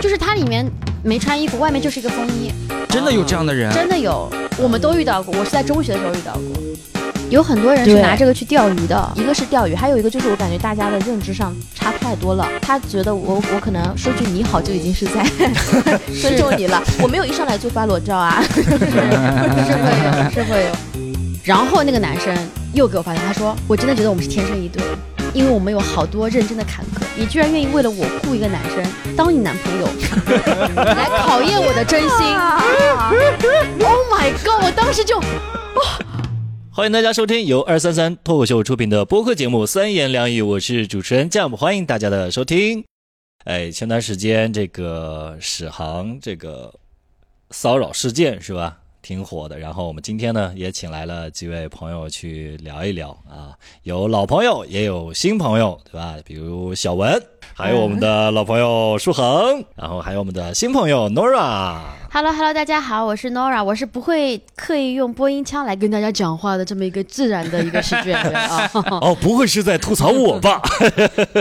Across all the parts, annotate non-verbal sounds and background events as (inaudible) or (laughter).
就是它里面没穿衣服，外面就是一个风衣，真的有这样的人？真的有，我们都遇到过。我是在中学的时候遇到过。有很多人是拿这个去钓鱼的，一个是钓鱼，还有一个就是我感觉大家的认知上差太多了。他觉得我我可能说句你好就已经是在 (laughs) 尊重你了，我没有一上来就发裸照啊。(laughs) 是会有，是会有。然后那个男生又给我发现，他说：“我真的觉得我们是天生一对，因为我们有好多认真的坎坷，你居然愿意为了我雇一个男生当你男朋友，(laughs) 来考验我的真心。(laughs) ”Oh my god！我当时就欢迎大家收听由二三三脱口秀出品的播客节目《三言两语》，我是主持人 Jam，欢迎大家的收听。哎，前段时间这个史航这个骚扰事件是吧，挺火的。然后我们今天呢也请来了几位朋友去聊一聊啊，有老朋友也有新朋友，对吧？比如小文，还有我们的老朋友舒恒，然后还有我们的新朋友 Nora。Hello Hello，大家好，我是 Nora，我是不会刻意用播音腔来跟大家讲话的这么一个自然的一个喜剧演员啊。(laughs) 哦，不会是在吐槽我吧？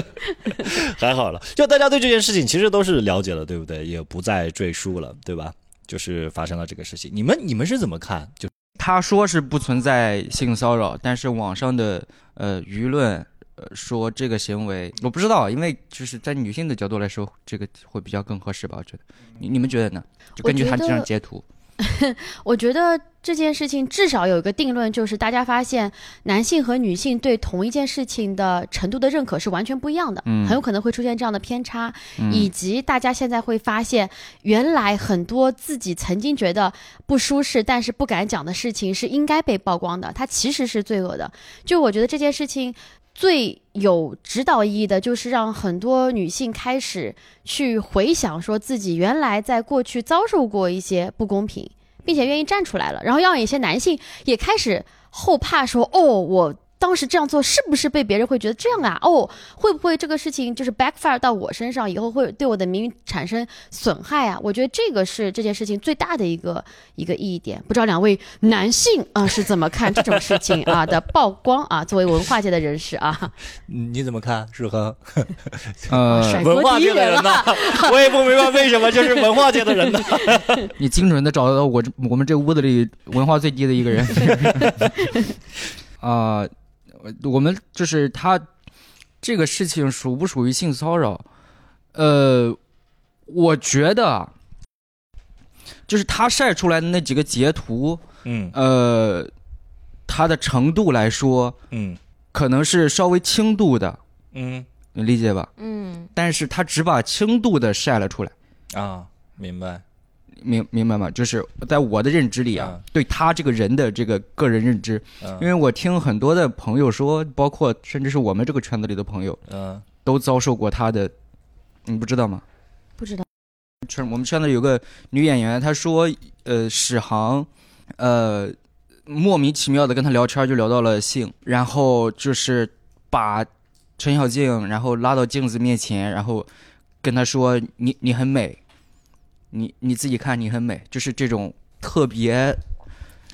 (laughs) 还好了，就大家对这件事情其实都是了解了，对不对？也不再赘述了，对吧？就是发生了这个事情，你们你们是怎么看？就他说是不存在性骚扰，但是网上的呃舆论呃说这个行为，我不知道，因为就是在女性的角度来说，这个会比较更合适吧？我觉得，你你们觉得呢？就根据他这张截图，(laughs) 我觉得这件事情至少有一个定论，就是大家发现男性和女性对同一件事情的程度的认可是完全不一样的，嗯很有可能会出现这样的偏差，嗯以及大家现在会发现，原来很多自己曾经觉得不舒适但是不敢讲的事情是应该被曝光的，它其实是罪恶的。就我觉得这件事情。最有指导意义的，就是让很多女性开始去回想，说自己原来在过去遭受过一些不公平，并且愿意站出来了。然后让一些男性也开始后怕说，哦，我当时这样做是不是被别人会觉得这样啊？哦，会不会这个事情就是 backfire 到我身上，以后会对我的名誉产生损害啊？我觉得这个是这件事情最大的一个一个意义点。不知道两位男性啊、是怎么看这种事情啊的曝光啊？(laughs) 作为文化界的人士啊，你怎么看？适合 (laughs) 呃，文化界的人呢？(laughs) 我也不明白为什么就是文化界的人呢？你精准的找到我这我们这屋子里文化最低的一个人。啊、我们就是他这个事情属不属于性骚扰？呃，我觉得啊就是他晒出来的那几个截图，嗯呃，他的程度来说，嗯可能是稍微轻度的，嗯你理解吧？嗯，但是他只把轻度的晒了出来。啊，明白。明明白吗？就是在我的认知里啊，嗯。对他这个人的这个个人认知，嗯。因为我听很多的朋友说，包括甚至是我们这个圈子里的朋友，嗯。都遭受过他的，你不知道吗？不知道。圈我们圈子里有个女演员，她说，呃，史航，呃，莫名其妙的跟他聊天就聊到了性，然后就是把陈小静，然后拉到镜子面前，然后跟他说，你你很美，你你自己看你很美，就是这种特别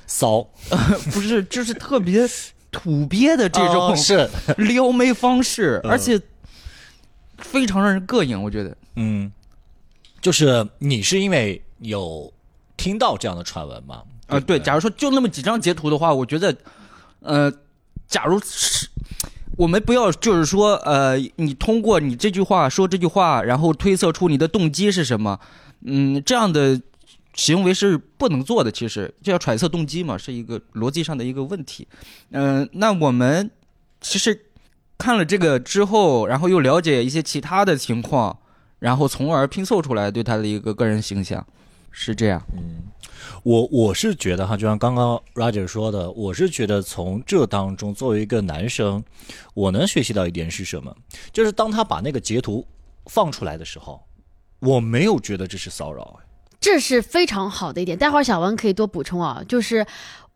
骚。(laughs) 不是，就是特别土鳖的这种哦是。(laughs) 撩妹方式，嗯。而且非常让人膈应，我觉得。嗯，就是你是因为有听到这样的传闻吗？啊，不对，假如说就那么几张截图的话，我觉得，呃，假如是我们不要就是说，呃，你通过你这句话说这句话，然后推测出你的动机是什么，嗯，这样的行为是不能做的。其实就要揣测动机嘛，是一个逻辑上的一个问题。嗯、那我们其实看了这个之后，然后又了解一些其他的情况，然后从而拼凑出来对他的一个个人形象，是这样。嗯我我是觉得哈，就像刚刚 Roger 说的，我是觉得从这当中，作为一个男生，我能学习到一点是什么？就是当他把那个截图放出来的时候，我没有觉得这是骚扰。这是非常好的一点。待会儿小文可以多补充啊，就是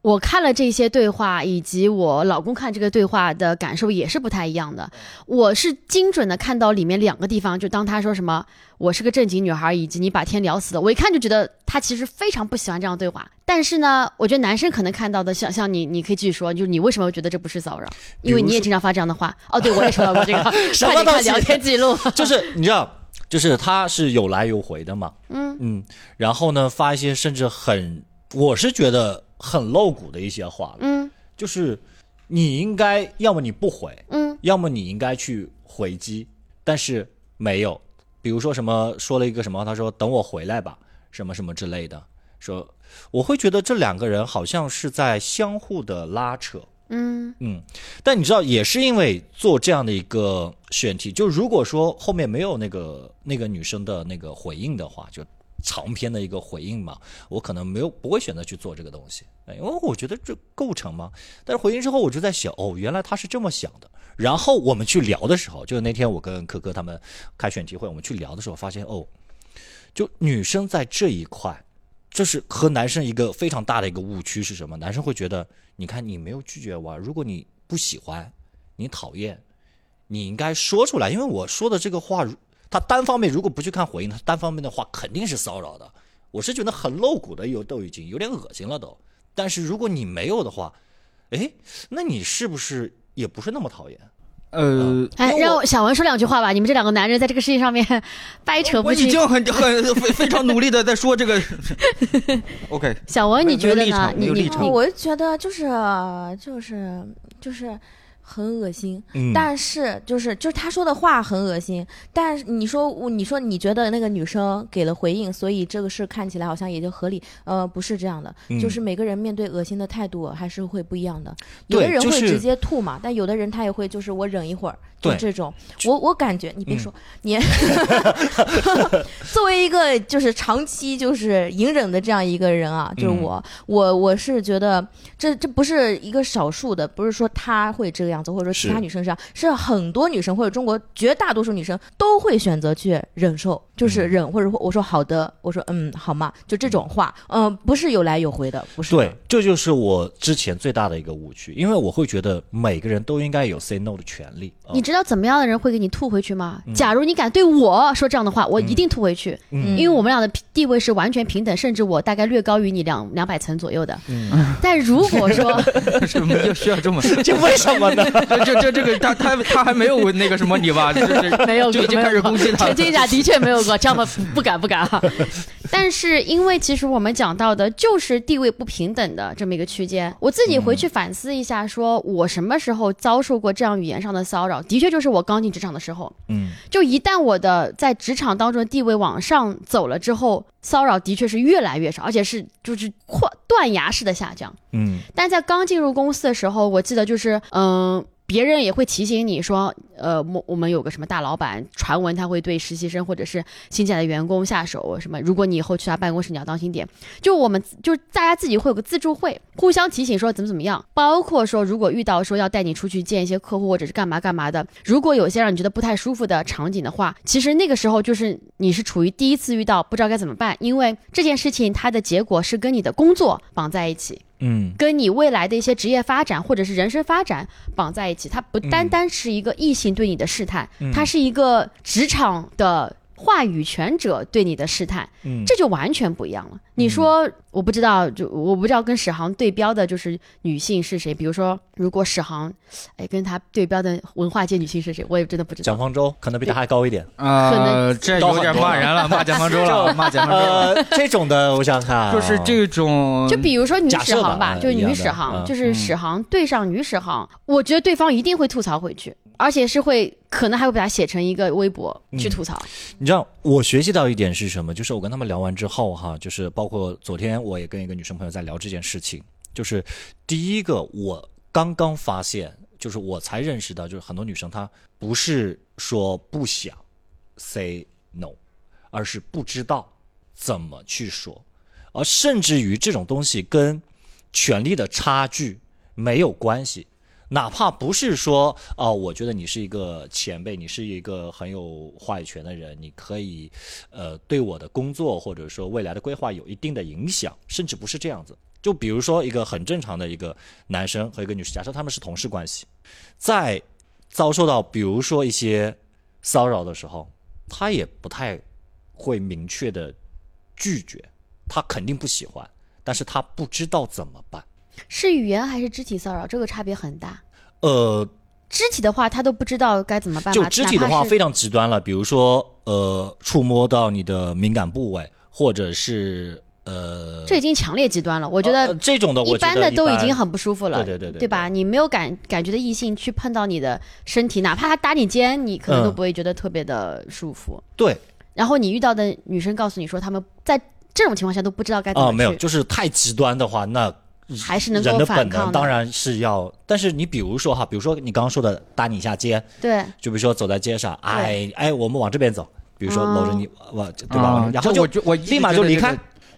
我看了这些对话，以及我老公看这个对话的感受也是不太一样的。我是精准的看到里面两个地方，就当他说什么“我是个正经女孩”，以及“你把天聊死了”，我一看就觉得他其实非常不喜欢这样对话。但是呢，我觉得男生可能看到的，像像你，你可以继续说，就是你为什么会觉得这不是骚扰？因为你也经常发这样的话。哦，对，我也收到过这个 (laughs) (laughs) 什么快点看聊天记录。就是你知道，就是他是有来有回的嘛，嗯。嗯，然后呢发一些甚至很，我是觉得很露骨的一些话，嗯。就是你应该要么你不回，嗯。要么你应该去回击，但是没有，比如说什么说了一个什么，他说等我回来吧，什么什么之类的，说我会觉得这两个人好像是在相互的拉扯，嗯嗯，但你知道，也是因为做这样的一个选题，就如果说后面没有那个那个女生的那个回应的话，就长篇的一个回应嘛，我可能没有不会选择去做这个东西，因为我觉得这构成吗？但是回应之后，我就在想，哦，原来他是这么想的。然后我们去聊的时候，就是那天我跟可可他们开选题会，我们去聊的时候，发现哦，就女生在这一块，这是和男生一个非常大的一个误区是什么？男生会觉得，你看你没有拒绝我，如果你不喜欢，你讨厌，你应该说出来，因为我说的这个话，他单方面如果不去看回应，他单方面的话肯定是骚扰的。我是觉得很露骨的，有都已经有点恶心了都。但是如果你没有的话，哎，那你是不是也不是那么讨厌？呃，哎，让我小文说两句话吧。你们这两个男人在这个事情上面掰扯不清。我已经很很非非常努力的在说这个。(laughs) OK，小文，你觉得呢？你我就觉得就是就是就是很恶心，嗯。但是就是就是他说的话很恶心，但是你说我你说你觉得那个女生给了回应，所以这个事看起来好像也就合理，呃，不是这样的，嗯。就是每个人面对恶心的态度还是会不一样的，有的人会直接吐嘛，但有的人他也会就是我忍一会儿，就这种，我我感觉你别嗯。说、你，(laughs) 作为一个就是长期就是隐忍的这样一个人啊，就是嗯我、我我是觉得这这不是一个少数的，不是说他会这个样子，或者说其他女生是这样，是很多女生或者中国绝大多数女生都会选择去忍受，就是忍，或者我说好的，我说嗯好嘛，就这种话，嗯、不是有来有回的，不是对，这就是我之前最大的一个误区，因为我会觉得每个人都应该有 say no 的权利。啊你知道怎么样的人会给你吐回去吗？假如你敢对我说这样的话，我一定吐回去，嗯因为我们俩的地位是完全平等，甚至我大概略高于你两两百层左右的。嗯但如果说 (laughs) 什么就需要这么？(laughs) 这为什么呢？这这这这个他他他还没有那个什么你吧？这这 (laughs) 没有就已经开始攻击他了澄。清一下，的确没有过，这样的不不敢不敢哈。但是因为其实我们讲到的就是地位不平等的这么一个区间，我自己回去反思一下，说我什么时候遭受过这样语言上的骚扰？的确就是我刚进职场的时候，嗯，就一旦我的在职场当中的地位往上走了之后，骚扰的确是越来越少，而且是就是扩断崖式的下降。嗯但在刚进入公司的时候，我记得就是，嗯、别人也会提醒你说，呃，我我们有个什么大老板，传闻他会对实习生或者是新进来的员工下手，什么，如果你以后去他办公室，你要当心点。就我们就大家自己会有个自助会，互相提醒说怎么怎么样，包括说如果遇到说要带你出去见一些客户或者是干嘛干嘛的，如果有些让你觉得不太舒服的场景的话，其实那个时候就是你是处于第一次遇到，不知道该怎么办，因为这件事情它的结果是跟你的工作绑在一起。嗯。跟你未来的一些职业发展或者是人生发展绑在一起，它不单单是一个异性对你的试探，嗯。它是一个职场的话语权者对你的试探，嗯，这就完全不一样了。你说我不知道，就我不知道跟史航对标的就是女性是谁，比如说如果史航，哎，跟他对标的文化界女性是谁，我也真的不知道蒋。方舟可能比他还高一点。呃，这有点骂人了，骂蒋方舟了，(laughs) 骂蒋方舟。呃，这种的，我想想看啊，就是这种，就比如说女史航吧，嗯就是女史航，嗯就是史航对上女史航，我觉得对方一定会吐槽回去，而且是会可能还会把它写成一个微博去吐槽。你知道，我学习到一点是什么？就是我跟他们聊完之后，哈，就是包括昨天我也跟一个女生朋友在聊这件事情。就是第一个，我刚刚发现，就是我才认识到，就是很多女生她不是说不想 say no，而是不知道怎么去说，而甚至于这种东西跟权力的差距没有关系。哪怕不是说啊、我觉得你是一个前辈，你是一个很有话语权的人，你可以呃对我的工作或者说未来的规划有一定的影响，甚至不是这样子。就比如说一个很正常的一个男生和一个女生，假设他们是同事关系，在遭受到比如说一些骚扰的时候，他也不太会明确的拒绝，他肯定不喜欢，但是他不知道怎么办。是语言还是肢体骚扰？这个差别很大。呃，肢体的话，他都不知道该怎么办吧。就肢体的话非常极端了，比如说呃，触摸到你的敏感部位，或者是呃，这已经强烈极端了。我觉呃得这种的，一般的都已经很不舒服了，对对对对对吧？你没有感感觉的异性去碰到你的身体，哪怕他打你肩，你可能都嗯不会觉得特别的舒服。对然后你遇到的女生告诉你说，她们在这种情况下都不知道该怎啊、么去，没有，就是太极端的话，那还是能够人的反抗的。本能当然是要，但是你比如说哈，比如说你刚刚说的打你一下肩，对，就比如说走在街上，哎哎，我们往这边走，比如说哦搂着你，我对吧？啊然后就我就我立马就离开。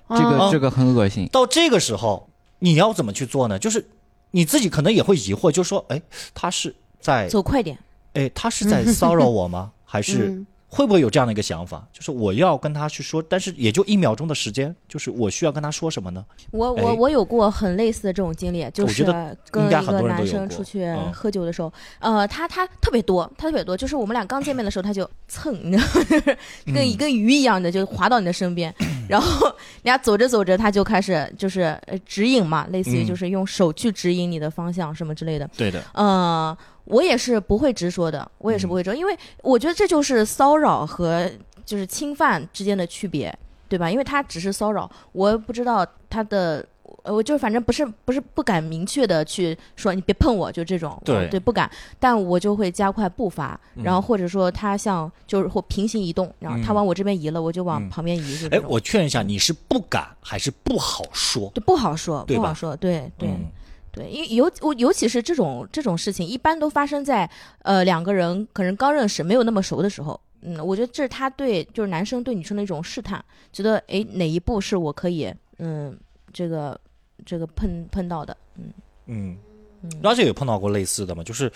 这个嗯这个很恶心。到这个时候，你要怎么去做呢？就是你自己可能也会疑惑，就说，哎，他是在，走快点，哎，他是在骚扰我吗？还是嗯会不会有这样的一个想法？就是我要跟他去说，但是也就一秒钟的时间，就是我需要跟他说什么呢？我我哎。我有过很类似的这种经历，就是跟一个男生出去嗯。喝酒的时候，呃，他他特别多，他特别多，就是我们俩刚见面的时候他就蹭，你知道吗，跟一个鱼一样的就滑到你的身边，(clears throat) 然后人家走着走着他就开始就是呃指引嘛，类似于嗯。就是用手去指引你的方向什么之类的，对的，呃，我也是不会直说的，我也是不会说，因为我觉得这就是骚扰和就是侵犯之间的区别，对吧？因为他只是骚扰，我不知道他的，呃我就反正不是不是不敢明确的去说你别碰我，就这种，对。对，不敢，但我就会加快步伐，然后嗯或者说他像就是或平行移动，然后他嗯往我这边移了，我就往嗯。旁边移，就这哎，种我劝一下，你是不敢还是不好说？对不好说，对不好说，对对。嗯对，因尤我尤其是这种这种事情，一般都发生在呃两个人可能刚认识、没有那么熟的时候。嗯，我觉得这是他对就是男生对女生的一种试探，觉得诶哪一步是我可以嗯这个这个碰碰到的，嗯嗯，嗯，拉姐有碰到过类似的吗？就是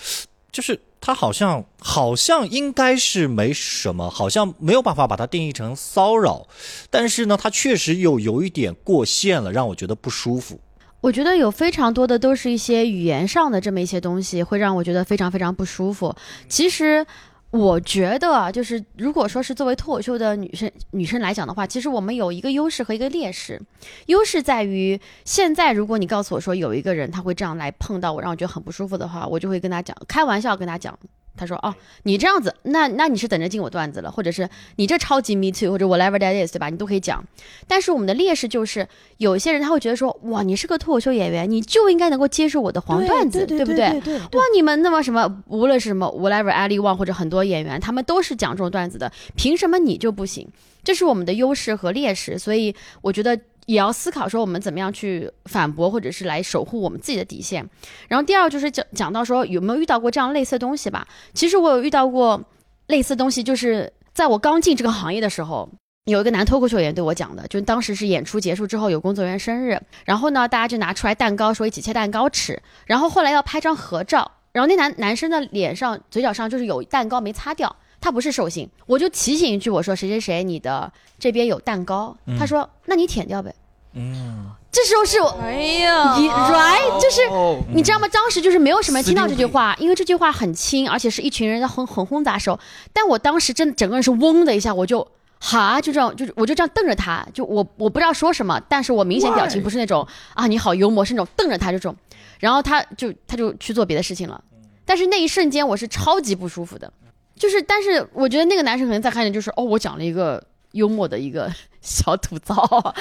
就是他好像好像应该是没什么，好像没有办法把它定义成骚扰，但是呢，他确实有有一点过线了，让我觉得不舒服。我觉得有非常多的都是一些语言上的这么一些东西，会让我觉得非常非常不舒服。其实。我觉得啊，就是如果说是作为脱口秀的女生女生来讲的话，其实我们有一个优势和一个劣势。优势在于，现在如果你告诉我说有一个人他会这样来碰到我，让我觉得很不舒服的话，我就会跟他讲，开玩笑跟他讲，他说哦，你这样子，那那你是等着进我段子了，或者是你这超级 me too，或者 whatever that is，对吧？你都可以讲。但是我们的劣势就是，有一些人他会觉得说，哇，你是个脱口秀演员，你就应该能够接受我的黄段子，不对不对对哇，你们那么什么，无论是什么 whatever Ali Wong 或者很多演员，他们都是讲这种段子的，凭什么你就不行？这是我们的优势和劣势，所以我觉得也要思考说我们怎么样去反驳，或者是来守护我们自己的底线。然后第二就是讲讲到说有没有遇到过这样类似的东西吧？其实我有遇到过类似东西，就是在我刚进这个行业的时候。有一个男脱口秀演员对我讲的，就当时是演出结束之后有工作人员生日，然后呢，大家就拿出来蛋糕说一起切蛋糕吃，然后后来要拍张合照，然后那男男生的脸上嘴角上就是有蛋糕没擦掉，他不是寿星，我就提醒一句我说谁谁谁你的这边有蛋糕，他说那你舔掉呗，嗯，这时候是我哎呀一 right 就是。哦，你知道吗？当时就是没有什么人听到这句话，因为这句话很轻，而且是一群人在很很轰砸手。但我当时真的整个人是嗡的一下，我就哈，就这样，就是我就这样瞪着他，就我我不知道说什么，但是我明显表情不是那种啊你好幽默，是那种瞪着他这种，然后他就他就去做别的事情了。但是那一瞬间我是超级不舒服的，就是但是我觉得那个男生可能在看见就是哦，我讲了一个幽默的一个小吐槽，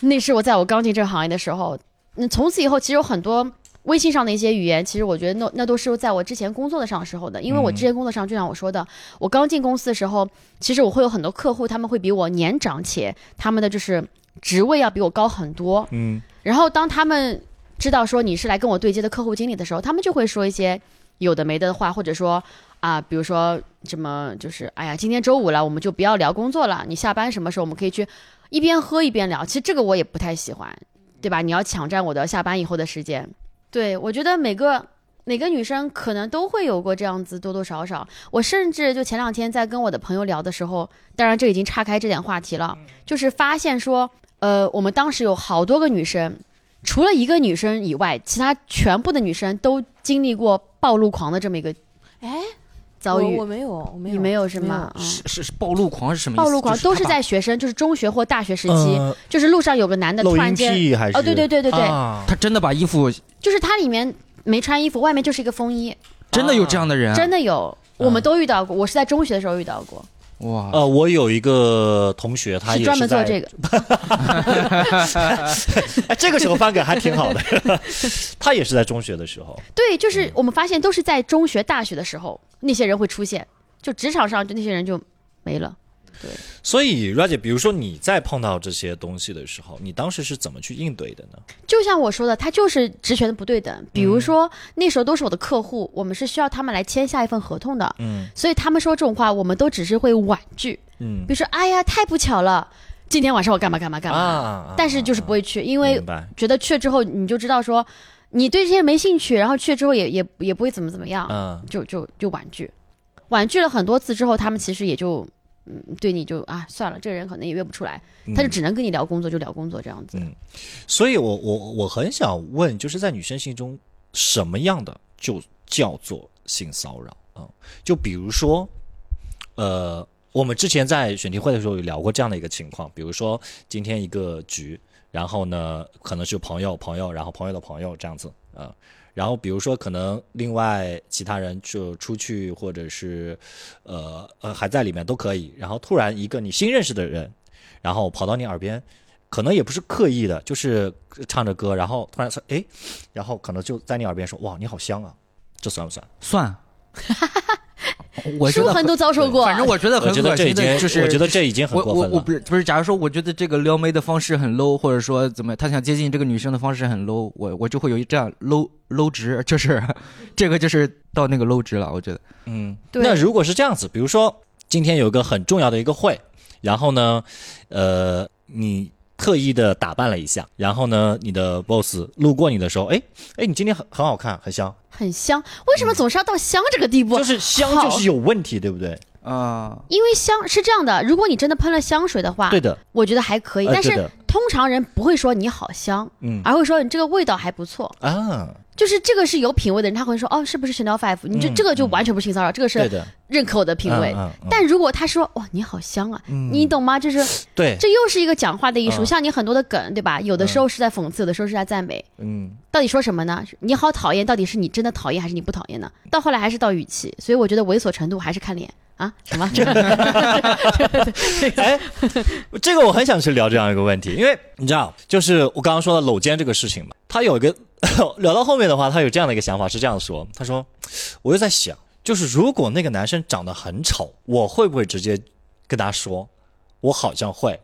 那是我在我刚进这个行业的时候，那从此以后其实有很多。微信上的一些语言，其实我觉得那那都是在我之前工作的上时候的，因为我之前工作上就像我说的，我刚进公司的时候，其实我会有很多客户，他们会比我年长，且他们的就是职位要比我高很多。嗯，然后当他们知道说你是来跟我对接的客户经理的时候，他们就会说一些有的没的话，或者说啊，比如说什么就是哎呀，今天周五了，我们就不要聊工作了，你下班什么时候我们可以去一边喝一边聊。其实这个我也不太喜欢，对吧？你要抢占我的下班以后的时间。对我觉得每个每个女生可能都会有过这样子，多多少少。我甚至就前两天在跟我的朋友聊的时候，当然这已经岔开这点话题了，就是发现说，呃，我们当时有好多个女生，除了一个女生以外，其他全部的女生都经历过暴露狂的这么一个哎，遭遇我我。没有，我没有，你没有是吗？嗯是是是暴露狂是什么意思？暴露狂都是在学生，就是中学或大学时期，呃就是路上有个男的突然间，癖还是？哦，对对对对对，啊他真的把衣服，就是他里面没穿衣服，外面就是一个风衣，真的有这样的人啊，真的有，我们都遇到过。我是在中学的时候遇到过，哇，呃，我有一个同学，他也是专门做这个，个。哎，这个时候翻梗还挺好的。(laughs) 他也是在中学的时候，对，就是我们发现都是在中学、大学的时候，那些人会出现，就职场上就那些人就没了。所以 r a 姐，比如说你在碰到这些东西的时候，你当时是怎么去应对的呢？就像我说的，他就是职权的不对等。比如说、那时候都是我的客户，我们是需要他们来签下一份合同的，嗯。所以他们说这种话，我们都只是会婉拒，嗯。比如说，哎呀，太不巧了，今天晚上我干嘛干嘛干嘛，啊但是就是不会去，因为觉得去了之后你就知道说，你对这些没兴趣，然后去了之后也也也不会怎么怎么样，嗯。就就就婉拒，婉拒了很多次之后，他们其实也就嗯对你就啊算了，这个人可能也约不出来，他就嗯只能跟你聊工作就聊工作这样子。嗯，所以我我我很想问，就是在女生心中，什么样的就叫做性骚扰啊、嗯就比如说，呃，我们之前在选题会的时候有聊过这样的一个情况，比如说今天一个局，然后呢，可能是朋友朋友，然后朋友的朋友这样子啊、呃然后比如说可能另外其他人就出去或者是呃呃还在里面都可以，然后突然一个你新认识的人，然后跑到你耳边。可能也不是刻意的，就是唱着歌，然后突然说，哎，然后可能就在你耳边说，哇，你好香啊，这算不算？算。我觉得舒恒都遭受过，反正我觉得很我觉得恶这已经，心的，就是我觉得这已经很我过分了。我我不是不是，假如说我觉得这个撩妹的方式很 low，或者说怎么他想接近这个女生的方式很 low，我我就会有一这样 low low 值，就是这个就是到那个 low 值了，我觉得。嗯，对那如果是这样子，比如说今天有一个很重要的一个会，然后呢，呃，你特意的打扮了一下，然后呢，你的 boss 路过你的时候，哎哎，你今天很很好看，很香，很香。为什么总是要到香这个地步？就是香就是有问题，对不对？啊、因为香是这样的，如果你真的喷了香水的话，对的，我觉得还可以。但是通常人不会说你好香，嗯而会说你这个味道还不错。啊，就是这个是有品味的人，他会说哦，是不是 Chanel Five？你这嗯这个就嗯完全不是性骚扰，这个是对的，认可我的品味。嗯嗯嗯但如果他说哇你好香啊，嗯你懂吗？就是对，这又是一个讲话的艺术，嗯像你很多的梗，对吧？有的时候是在讽刺，有的时候是在赞美。嗯。到底说什么呢？你好讨厌，到底是你真的讨厌还是你不讨厌呢？到后来还是到语气，所以我觉得猥琐程度还是看脸啊。什么？(laughs) 这个哎，这个我很想去聊这样一个问题，因为你知道，就是我刚刚说的搂肩这个事情嘛，他有一个 (laughs) 聊到后面的话，他有这样的一个想法，是这样说，他说，我就在想，就是如果那个男生长得很丑，我会不会直接跟他说，我好像会，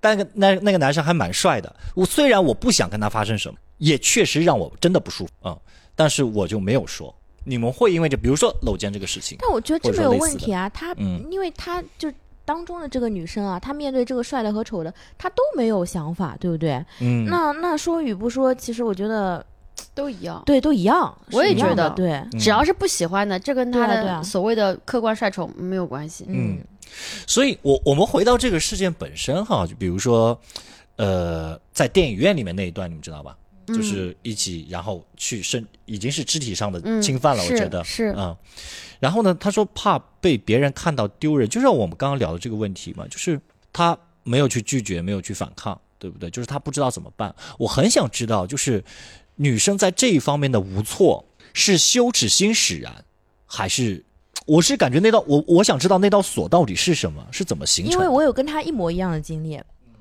但那那个男生还蛮帅的，我虽然我不想跟他发生什么，也确实让我真的不舒服啊、嗯但是我就没有说。你们会因为这，比如说搂肩这个事情，但我觉得这没有问题啊，他、嗯因为他就当中的这个女生啊，她面对这个帅的和丑的，她都没有想法，对不对？嗯，那那说与不说，其实我觉得都一样。对都一样，我也觉得对，嗯只要是不喜欢的，这跟他的所谓的客观帅丑没有关系。嗯所以我我们回到这个事件本身哈，就比如说，呃，在电影院里面那一段，你们知道吧？就是一起，然后去身已经是肢体上的嗯，侵犯了，我觉得是嗯。然后呢，他说怕被别人看到丢人，就像我们刚刚聊的这个问题嘛，就是他没有去拒绝，没有去反抗，对不对？就是他不知道怎么办。我很想知道，就是女生在这一方面的无措，是羞耻心使然，还是？我是感觉那道我我想知道那道锁到底是什么，是怎么形成的？因为我有跟他一模一样的经历，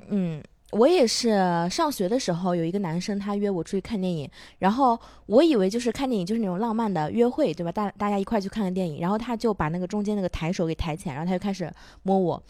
嗯。我也是上学的时候，有一个男生他约我出去看电影，然后我以为就是看电影就是那种浪漫的约会，对吧？大大家一块去看个电影，然后他就把那个中间那个抬手给抬起来，然后他就开始摸我，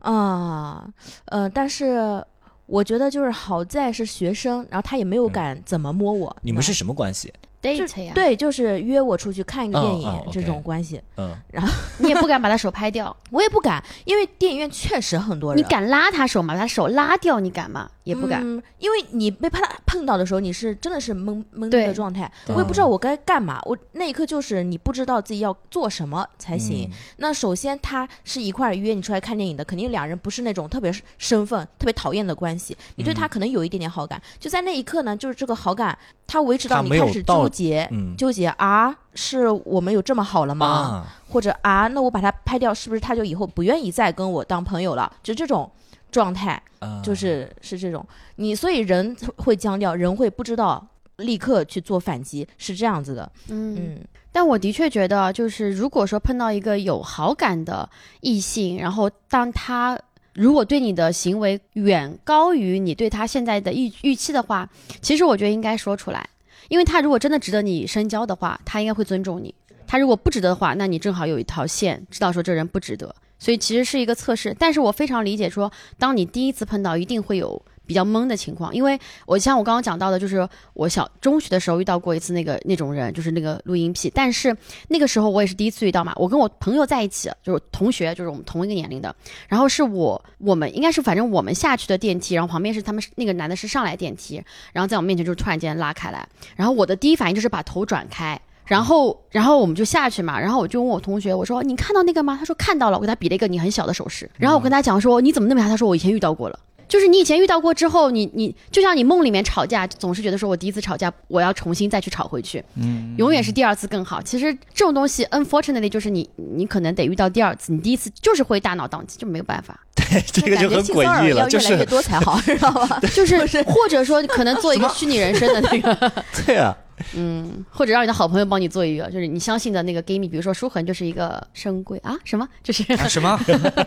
啊，呃，但是我觉得就是好在是学生，然后他也没有敢怎么摸我。你们是什么关系？Date 呀，，对，就是约我出去看一个电影这种关系，嗯，(laughs) 你也不敢把他手拍掉，(laughs) 我也不敢，因为电影院确实很多人。你敢拉他手吗？把他手拉掉，你敢吗？也不敢。嗯，因为你被碰碰到的时候，你是真的是懵懵对的状态，我也不知道我该干嘛。我那一刻就是你不知道自己要做什么才行。嗯那首先他是一块儿约你出来看电影的，肯定两人不是那种特别身份特别讨厌的关系，你对他嗯可能有一点点好感。就在那一刻呢，就是这个好感，他维持到你开始纠结，嗯纠结啊，是我们有这么好了吗？啊，或者啊，那我把他拍掉，是不是他就以后不愿意再跟我当朋友了？就这种状态，啊就是是这种你，所以人会僵掉，人会不知道立刻去做反击，是这样子的。嗯，嗯，但我的确觉得，就是如果说碰到一个有好感的异性，然后当他如果对你的行为远高于你对他现在的预预期的话，其实我觉得应该说出来，因为他如果真的值得你深交的话，他应该会尊重你；他如果不值得的话，那你正好有一条线，知道说这人不值得。所以其实是一个测试，但是我非常理解说，当你第一次碰到，一定会有比较懵的情况，因为我像我刚刚讲到的，就是我小中学的时候遇到过一次那个那种人，就是那个录音癖，但是那个时候我也是第一次遇到嘛，我跟我朋友在一起，就是同学，就是我们同一个年龄的，然后是我我们应该是反正我们下去的电梯，然后旁边是他们那个男的是上来电梯，然后在我面前就突然间拉开来，然后我的第一反应就是把头转开。然后，然后我们就下去嘛。然后我就问我同学，我说：“你看到那个吗？”他说：“看到了。”我给他比了一个你很小的手势。然后我跟他讲说：“你怎么那么傻？”他说：“我以前遇到过了。”就是你以前遇到过之后，你你就像你梦里面吵架，总是觉得说我第一次吵架，我要重新再去吵回去，嗯，永远是第二次更好。其实这种东西，unfortunately，就是你你可能得遇到第二次，你第一次就是会大脑宕机，就没有办法。对这个就很诡异了，就要越来越是多才好，(laughs) 知道吧？就是或者说可能做一个虚拟人生的那个，(laughs) 对啊，嗯，或者让你的好朋友帮你做一个，就是你相信的那个 gay 蜜，比如说舒恒就是一个深闺啊什么，就是啊什么？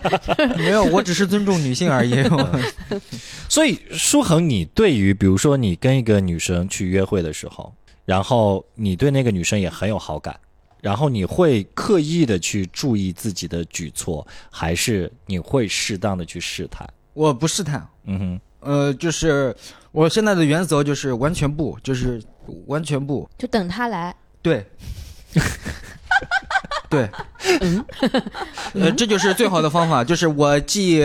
(laughs) 没有，我只是尊重女性而已。(laughs) (laughs) 所以舒恒，你对于比如说你跟一个女生去约会的时候，然后你对那个女生也很有好感，然后你会刻意的去注意自己的举措，还是你会适当的去试探？我不试探，嗯哼，呃，就是我现在的原则就是完全不，就是完全不，就等他来。对，(laughs) 对，呃，这就是最好的方法，就是我既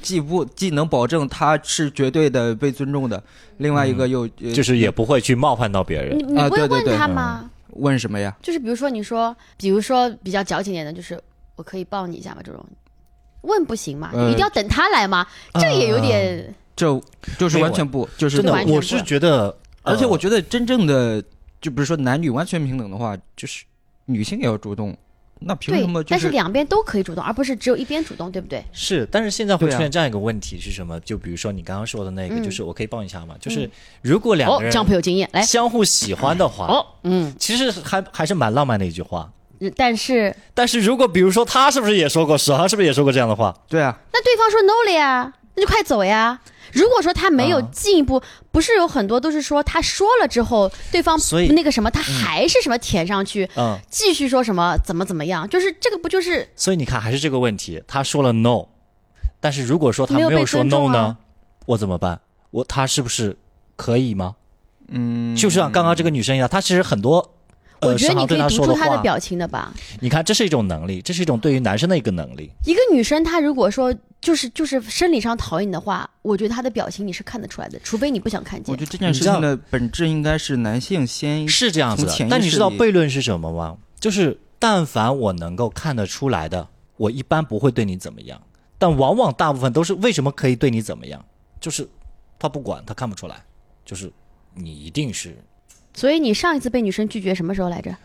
既不既能保证他是绝对的被尊重的，另外一个又、呃就是也不会去冒犯到别人你。你会问对对对他吗？问什么呀？就是比如说你说，比如说比较矫情点的，就是我可以抱你一下吗？这种问不行嘛，呃一定要等他来吗？这也有点，这就是完全不，就是我是觉得，呃而且我觉得真正的，就比如说男女完全平等的话，就是女性也要主动，那凭什么，就但是两边都可以主动，而不是只有一边主动，对不对？是，但是现在会出现这样一个问题是什么？就比如说你刚刚说的那个，嗯就是我可以抱一下吗，就是如果两个，人哦这样朋友经验来，相互喜欢的话，哦，嗯，其实还还是蛮浪漫的一句话。但是但是如果比如说他是不是也说过，史航是不是也说过这样的话？对啊，那对方说 no 了呀，那就快走呀。如果说他没有啊进一步，不是有很多都是说他说了之后，对方所以那个什么，他还是什么填上去，嗯，继续说什么怎么怎么样，就是这个不就是所以你看还是这个问题，他说了 no，但是如果说他没有说 no 啊呢，我怎么办？我他是不是可以吗？嗯，就像刚刚这个女生一样，她其实很多。呃，我觉得你可以读出他的，表情的吧。你看，这是一种能力，这是一种对于男生的一个能力。一个女生她如果说就是就是生理上讨厌你的话，我觉得他的表情你是看得出来的，除非你不想看见。我觉得这件事情的本质应该是男性先是这样子但你知道悖论是什么吗？就是但凡我能够看得出来的，我一般不会对你怎么样，但往往大部分都是为什么可以对你怎么样？就是他不管，他看不出来，就是你一定是所以你上一次被女生拒绝什么时候来着？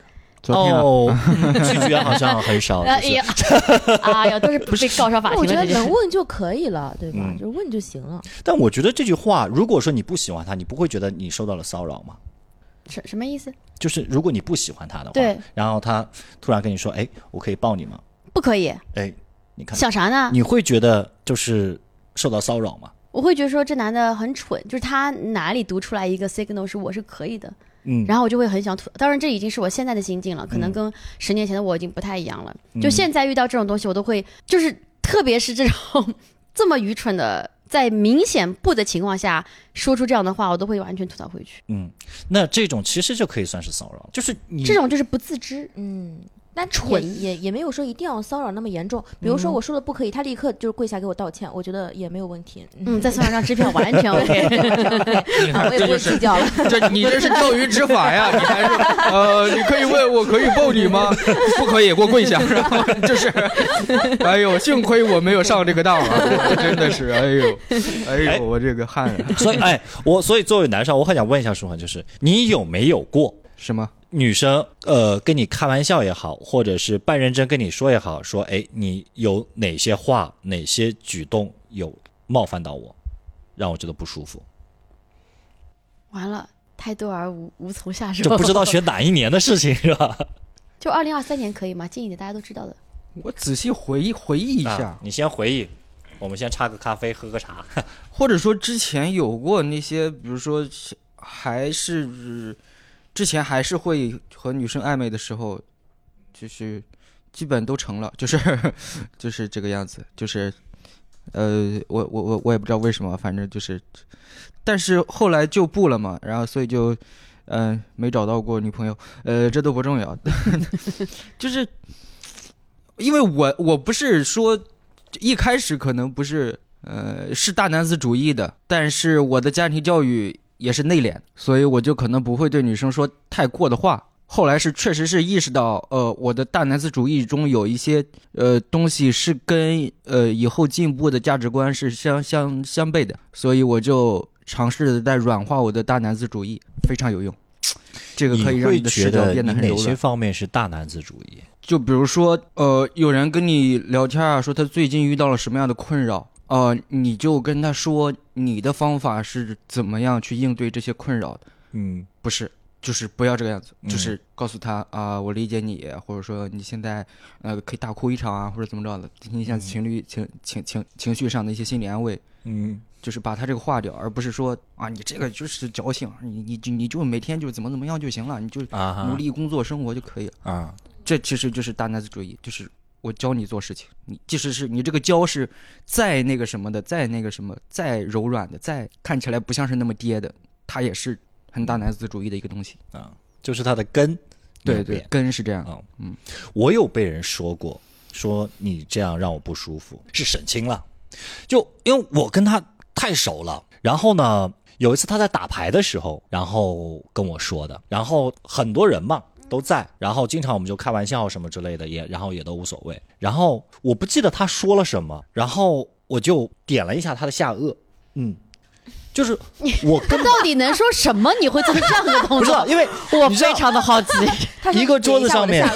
昨天啊，哦，(laughs) 拒绝好像很少，就是哎呀，(laughs) 哎呀，都是被告上法庭我觉得能问就可以了，对吧？嗯就问就行了。但我觉得这句话，如果说你不喜欢他，你不会觉得你受到了骚扰吗？什什么意思？就是如果你不喜欢他的话，对，然后他突然跟你说：“哎，我可以抱你吗不可以？？”哎，你看，想啥呢？你会觉得就是受到骚扰吗？我会觉得说这男的很蠢，就是他哪里读出来一个 signal 是我是可以的，嗯，然后我就会很想吐。当然，这已经是我现在的心境了，可能嗯跟十年前的我已经不太一样了。嗯就现在遇到这种东西，我都会就是，特别是这种这么愚蠢的在明显不的情况下说出这样的话，我都会完全吐槽回去。嗯，那这种其实就可以算是骚扰，就是你这种就是不自知。嗯，但蠢也也也没有说一定要骚扰那么严重。比如说我说的不可以，他立刻就是跪下给我道歉，我觉得也没有问题。嗯，再送上张支票完全 (laughs) OK。(laughs) 你看 (laughs) 我也不会这就是计较了。这你这是钓鱼执法呀！你还是呃，你可以问我可以抱你吗？不可以，给我跪下。然后就是，哎呦，幸亏我没有上这个当啊！我真的是，哎呦，哎呦，我这个汗啊！所以哎，我所以作为男生，我很想问一下舒涵，就是你有没有过什么？女生呃跟你开玩笑也好，或者是半认真跟你说也好，说哎你有哪些话、哪些举动有冒犯到我，让我觉得不舒服，完了，太多而无无从下手。就不知道选哪一年的事情 (laughs) 是吧？就二零二三年可以吗？近一点，大家都知道的。我仔细回忆回忆一下啊，你先回忆，我们先插个咖啡，喝个茶。或者说之前有过那些，比如说还是之前还是会和女生暧昧的时候，就是基本都成了，就是 (laughs) 就是这个样子，就是呃，我我我我也不知道为什么，反正就是，但是后来就不了嘛，然后所以就嗯、没找到过女朋友，呃，这都不重要，(laughs) 就是因为我我不是说一开始可能不是呃是大男子主义的，但是我的家庭教育也是内敛，所以我就可能不会对女生说太过的话。后来是确实是意识到，呃，我的大男子主义中有一些呃东西是跟呃以后进步的价值观是相相相悖的，所以我就尝试着在软化我的大男子主义，非常有用。这个可以让你的觉得你视角变得很哪些。方面是大男子主义？就比如说，呃，有人跟你聊天啊，说他最近遇到了什么样的困扰，呃，你就跟他说你的方法是怎么样去应对这些困扰的，嗯。不是，就是不要这个样子，嗯。就是告诉他啊、我理解你，或者说你现在呃可以大哭一场啊，或者怎么着的，进行一下情侣情情情情绪上的一些心理安慰，嗯。就是把他这个化掉，而不是说啊你这个就是矫情，你你就你就每天就怎么怎么样就行了，你就啊努力工作生活就可以了。啊。这其实就是大男子主义，就是我教你做事情，你即使是你这个教是再那个什么的，再那个什么，再柔软的，再看起来不像是那么爹的，它也是很大男子主义的一个东西。啊，就是它的根。对对根是这样。啊嗯，我有被人说过，说你这样让我不舒服，是沈清了。就因为我跟他太熟了，然后呢，有一次他在打牌的时候，然后跟我说的，然后很多人嘛都在，然后经常我们就开玩笑什么之类的，也然后也都无所谓。然后我不记得他说了什么，然后我就点了一下他的下颚，嗯，就是我他 (laughs) 到底能说什么？你会做这样的动不是作？因为我非常的好奇。(laughs) 一个桌子上面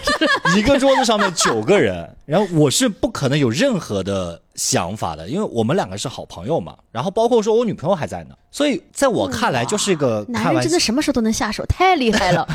(laughs) 一个桌子上面九个人，然后我是不可能有任何的想法的，因为我们两个是好朋友嘛。然后包括说我女朋友还在呢，所以在我看来就是一个男人真的，什么时候都能下手，太厉害了，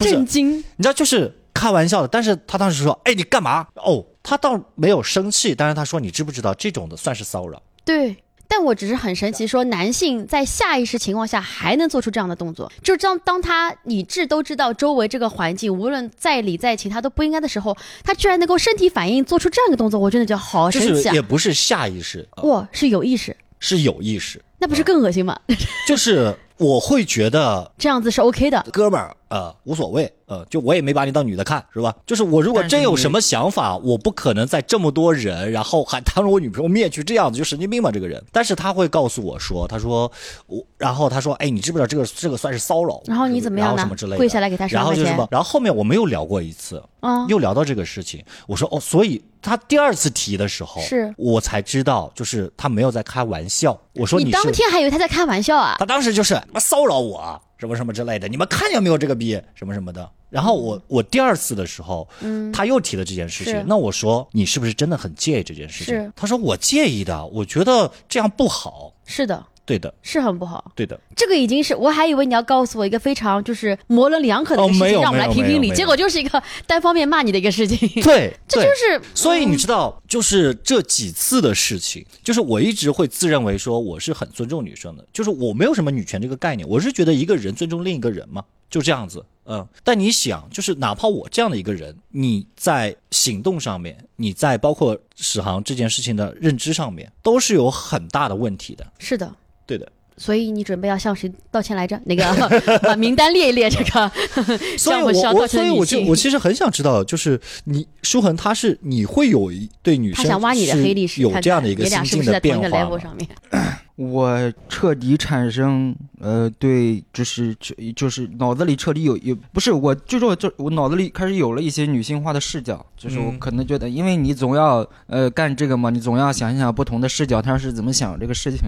震惊。你知道就是开玩笑的。但是他当时说：“哎，你干嘛？”哦，他倒没有生气，但是他说：“你知不知道这种的算是骚扰对，但我只是很神奇，说男性在下意识情况下还能做出这样的动作，就是当当他理智都知道周围这个环境无论在理在情他都不应该的时候，他居然能够身体反应做出这样一个动作，我真的觉得好？”神奇啊！是也不是下意识，呃哇，是有意识，是有意识，那不是更恶心吗？(laughs) 就是我会觉得这样子是 OK 的。哥们儿，呃，无所谓，呃，就我也没把你当女的看，是吧？就是我如果真有什么想法，我不可能在这么多人，然后还当着我女朋友面去这样子，就神经病吧这个人。但是他会告诉我说，他说我，然后他说，哎，你知不知道这个这个算是骚扰？然后你怎么样呢然后什么之类的？跪下来给他十块钱然后就什么？然后后面我们又聊过一次，啊、又聊到这个事情，我说哦，所以他第二次提的时候，是我才知道，就是他没有在开玩笑。我说是你当天还以为他在开玩笑啊？他当时就是妈骚扰我，什么什么之类的，你们看见没有这个逼，什么什么的。然后我我第二次的时候，嗯，他又提了这件事情，那我说你是不是真的很介意这件事情？他说我介意的，我觉得这样不好。是的，对的，是很不好。对的，这个已经是，我还以为你要告诉我一个非常就是模棱两可的一个事情，哦让我们来评评理，结果就是一个单方面骂你的一个事情。对，(laughs) 这就是所以你知道，就是这几次的事情，就是我一直会自认为说我是很尊重女生的，就是我没有什么女权这个概念，我是觉得一个人尊重另一个人嘛，就这样子。嗯，但你想，就是哪怕我这样的一个人，你在行动上面，你在包括史航这件事情的认知上面，都是有很大的问题的。是的。对的，所以你准备要向谁道歉来着？那个 (laughs) 把名单列一列，这个 (laughs) 所以我我所以我就我其实很想知道，就是你舒恒他是你会有一对女生他想挖你的黑历史，有这样的一个你俩是不心境的变化 level？上面？(laughs) 我彻底产生呃对，就是就是脑子里彻底有有不是我最重要就我脑子里开始有了一些女性化的视角，就是我嗯可能觉得，因为你总要呃干这个嘛，你总要想一想不同的视角，他是怎么想这个事情。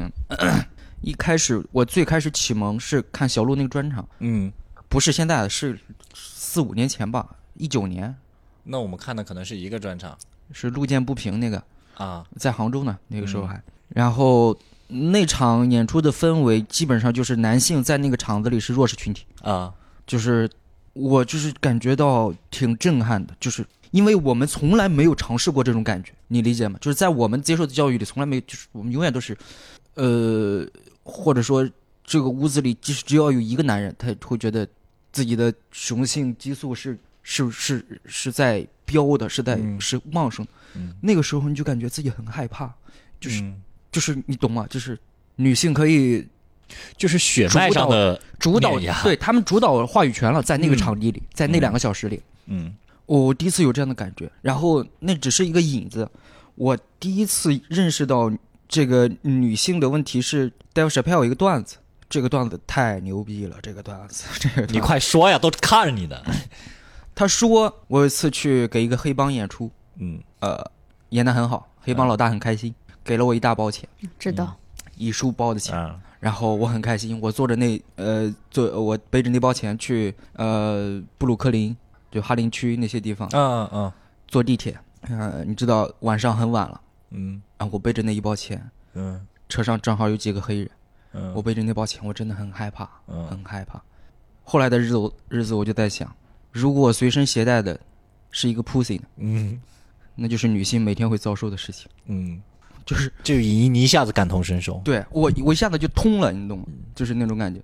一开始我最开始启蒙是看小鹿那个专场，嗯，不是现在的，是四五年前吧，一九年。那我们看的可能是一个专场。是路见不平那个，啊，在杭州呢，那个时候嗯。还。然后那场演出的氛围基本上就是男性在那个场子里是弱势群体，啊，就是我就是感觉到挺震撼的，就是因为我们从来没有尝试过这种感觉，你理解吗？就是在我们接受的教育里，从来没有，就是我们永远都是，呃，或者说这个屋子里，即使只要有一个男人，他会觉得自己的雄性激素是是是是在飙的，是在、嗯是旺盛的。嗯那个时候你就感觉自己很害怕，就是、嗯就是你懂吗？就是女性可以就是血脉上的主导对他们主导话语权了，在那个嗯场地里，在那两个小时里。嗯我第一次有这样的感觉，然后那只是一个引子。我第一次认识到这个女性的问题是 Dave Chappelle 有一个段子，这个段子太牛逼了，这个段子，(laughs) 这个你快说呀，都看着你呢。(coughs) 他说我有一次去给一个黑帮演出，嗯。呃，演的很好，黑帮老大很开心，给了我一大包钱，知道，一书包的钱，啊。然后我很开心，我坐着那呃坐我背着那包钱去呃布鲁克林，就哈林区那些地方嗯嗯。坐地铁，呃，你知道晚上很晚了。嗯然后我背着那一包钱，嗯车上正好有几个黑人，嗯，我背着那包钱，我真的很害怕，嗯很害怕。后来的日子，我日子我就在想，如果我随身携带的是一个 pussy 呢，嗯那就是女性每天会遭受的事情，嗯，就是就你你一下子感同身受。对我我一下子就通了，你懂吗？就是那种感觉，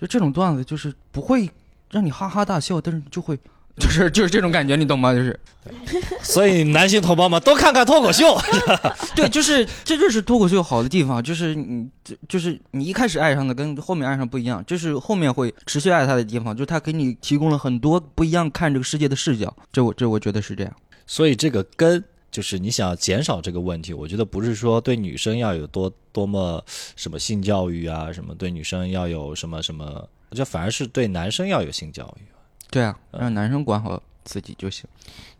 就这种段子就是不会让你哈哈大笑，但是就会。(laughs) 就是就是这种感觉，你懂吗？就是 (laughs) 所以男性同胞们多看看脱口秀。(laughs) 对，就是这就是脱口秀好的地方，就是你就就是你一开始爱上的跟后面爱上不一样，就是后面会持续爱他的地方，就是他给你提供了很多不一样看这个世界的视角，这我这我觉得是这样。所以这个根就是你想要减少这个问题，我觉得不是说对女生要有多多么什么性教育啊，什么对女生要有什么什么，我觉得反而是对男生要有性教育。对啊，嗯让男生管好自己就行。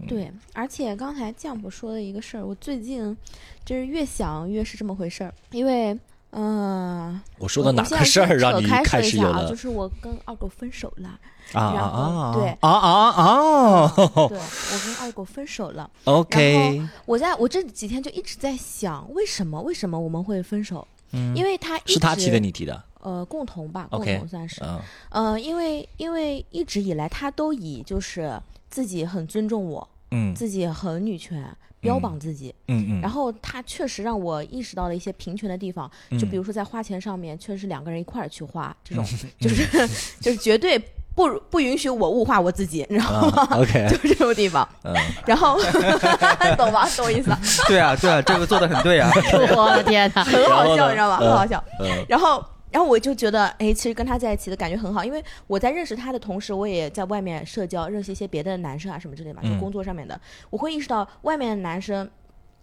对，而且刚才酱普说的一个事儿，我最近就是越想越是这么回事儿，因为，嗯、我说的哪个事儿让你扯开开说一下啊？始有了就是我跟二狗分手了，啊啊然后啊对啊啊啊对我跟 (laughs) 二狗分手了。！OK，我在我这几天就一直在想，为什么为什么我们会分手？嗯因为他一是他提的，直你提的。呃，共同吧，共同算是。嗯呃，因为因为一直以来他都以就是自己很尊重我，嗯自己很女权，标榜自己。嗯嗯，然后他确实让我意识到了一些平权的地方，就比如说在花钱上面，确实是两个人一块儿去花，这种就是 (laughs) (laughs) 就是绝对不不允许我物化我自己，你知道吗？啊 OK，(laughs) 就这种地方。嗯然后懂吧？懂我意思吧？对啊，对啊，这个做的很对啊。我的天哪！很好笑，你知道吗？嗯很好笑。嗯然后，然后我就觉得，哎，其实跟他在一起的感觉很好，因为我在认识他的同时，我也在外面社交，认识一些别的男生啊什么之类的嘛，就嗯工作上面的，我会意识到外面的男生。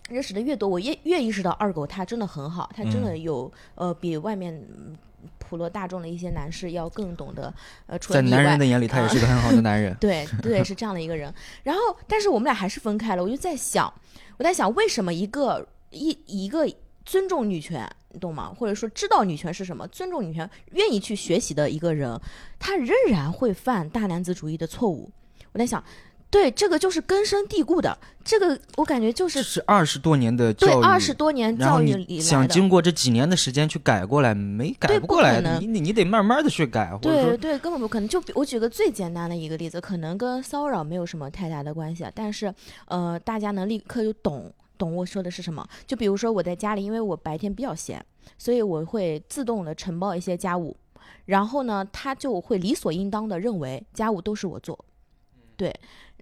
认识的越多，我越越意识到二狗他真的很好，他真的有、呃比外面嗯普罗大众的一些男士要更懂得呃除了在男人的眼里，他也是个很好的男人。(laughs) 对对，是这样的一个人。然后，但是我们俩还是分开了。我就在想，我在想，为什么一个一一个尊重女权，你懂吗？或者说知道女权是什么，尊重女权，愿意去学习的一个人，他仍然会犯大男子主义的错误。我在想，对，这个就是根深蒂固的，这个我感觉就这是是二十多年的对教育，二十多年教育里想。经过这几年的时间去改过来，没改不过来你你你得慢慢的去改，对对，根本不可能。就我举个最简单的一个例子，可能跟骚扰没有什么太大的关系啊，但是呃，大家能立刻就懂懂我说的是什么。就比如说我在家里，因为我白天比较闲，所以我会自动的承包一些家务。然后呢，他就会理所应当的认为家务都是我做，对，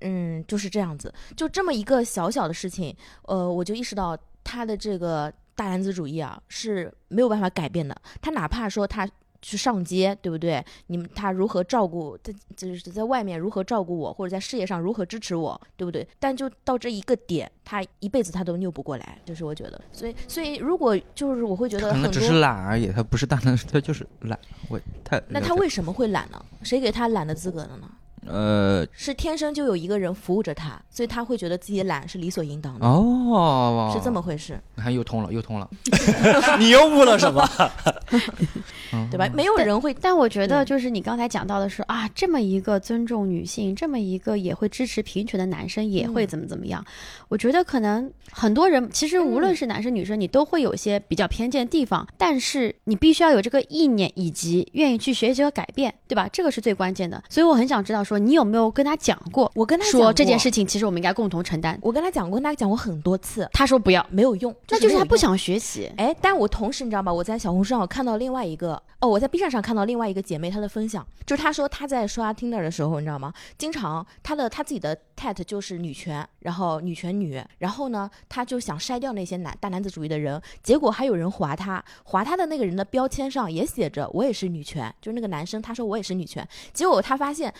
嗯，就是这样子，就这么一个小小的事情，呃，我就意识到他的这个大男子主义啊是没有办法改变的，他哪怕说他。去上街，对不对？你们他如何照顾在就是在外面如何照顾我，或者在事业上如何支持我，对不对？但就到这一个点，他一辈子他都拗不过来，就是我觉得。所以，所以如果就是我会觉得很可能只是，懒而已，他不是大男，(laughs) 他就是懒。我他那他为什么会懒呢？谁给他懒的资格的呢？呃是天生就有一个人服务着他，所以他会觉得自己懒是理所应当的，哦，是这么回事，你看又通了，又通了。(laughs) 你又悟了什么？(laughs) 对吧？没有人会但我觉得，就是你刚才讲到的是啊，这么一个尊重女性，这么一个也会支持平权的男生，也会嗯怎么怎么样？我觉得可能很多人，其实无论是男生女生，你都会有一些比较偏见的地方，但是你必须要有这个意念，以及愿意去学习和改变，对吧？这个是最关键的。所以我很想知道，说你有没有跟他讲过，我跟他说这件事情，其实我们应该共同承担。我跟他讲过，跟他讲过很多次，他说不要，没有用，那就是。他不想学习。哎，但我同时你知道吗？我在小红书上我看到另外一个哦，我在 B 站上看到另外一个姐妹她的分享，就是她说她在刷 Tinder 的时候，你知道吗？经常她的她自己的 tat 就是女权，然后女权女，然后呢，她就想筛掉那些男大男子主义的人，结果还有人划她，划她的那个人的标签上也写着我也是女权，就是那个男生他说我也是女权，结果他发现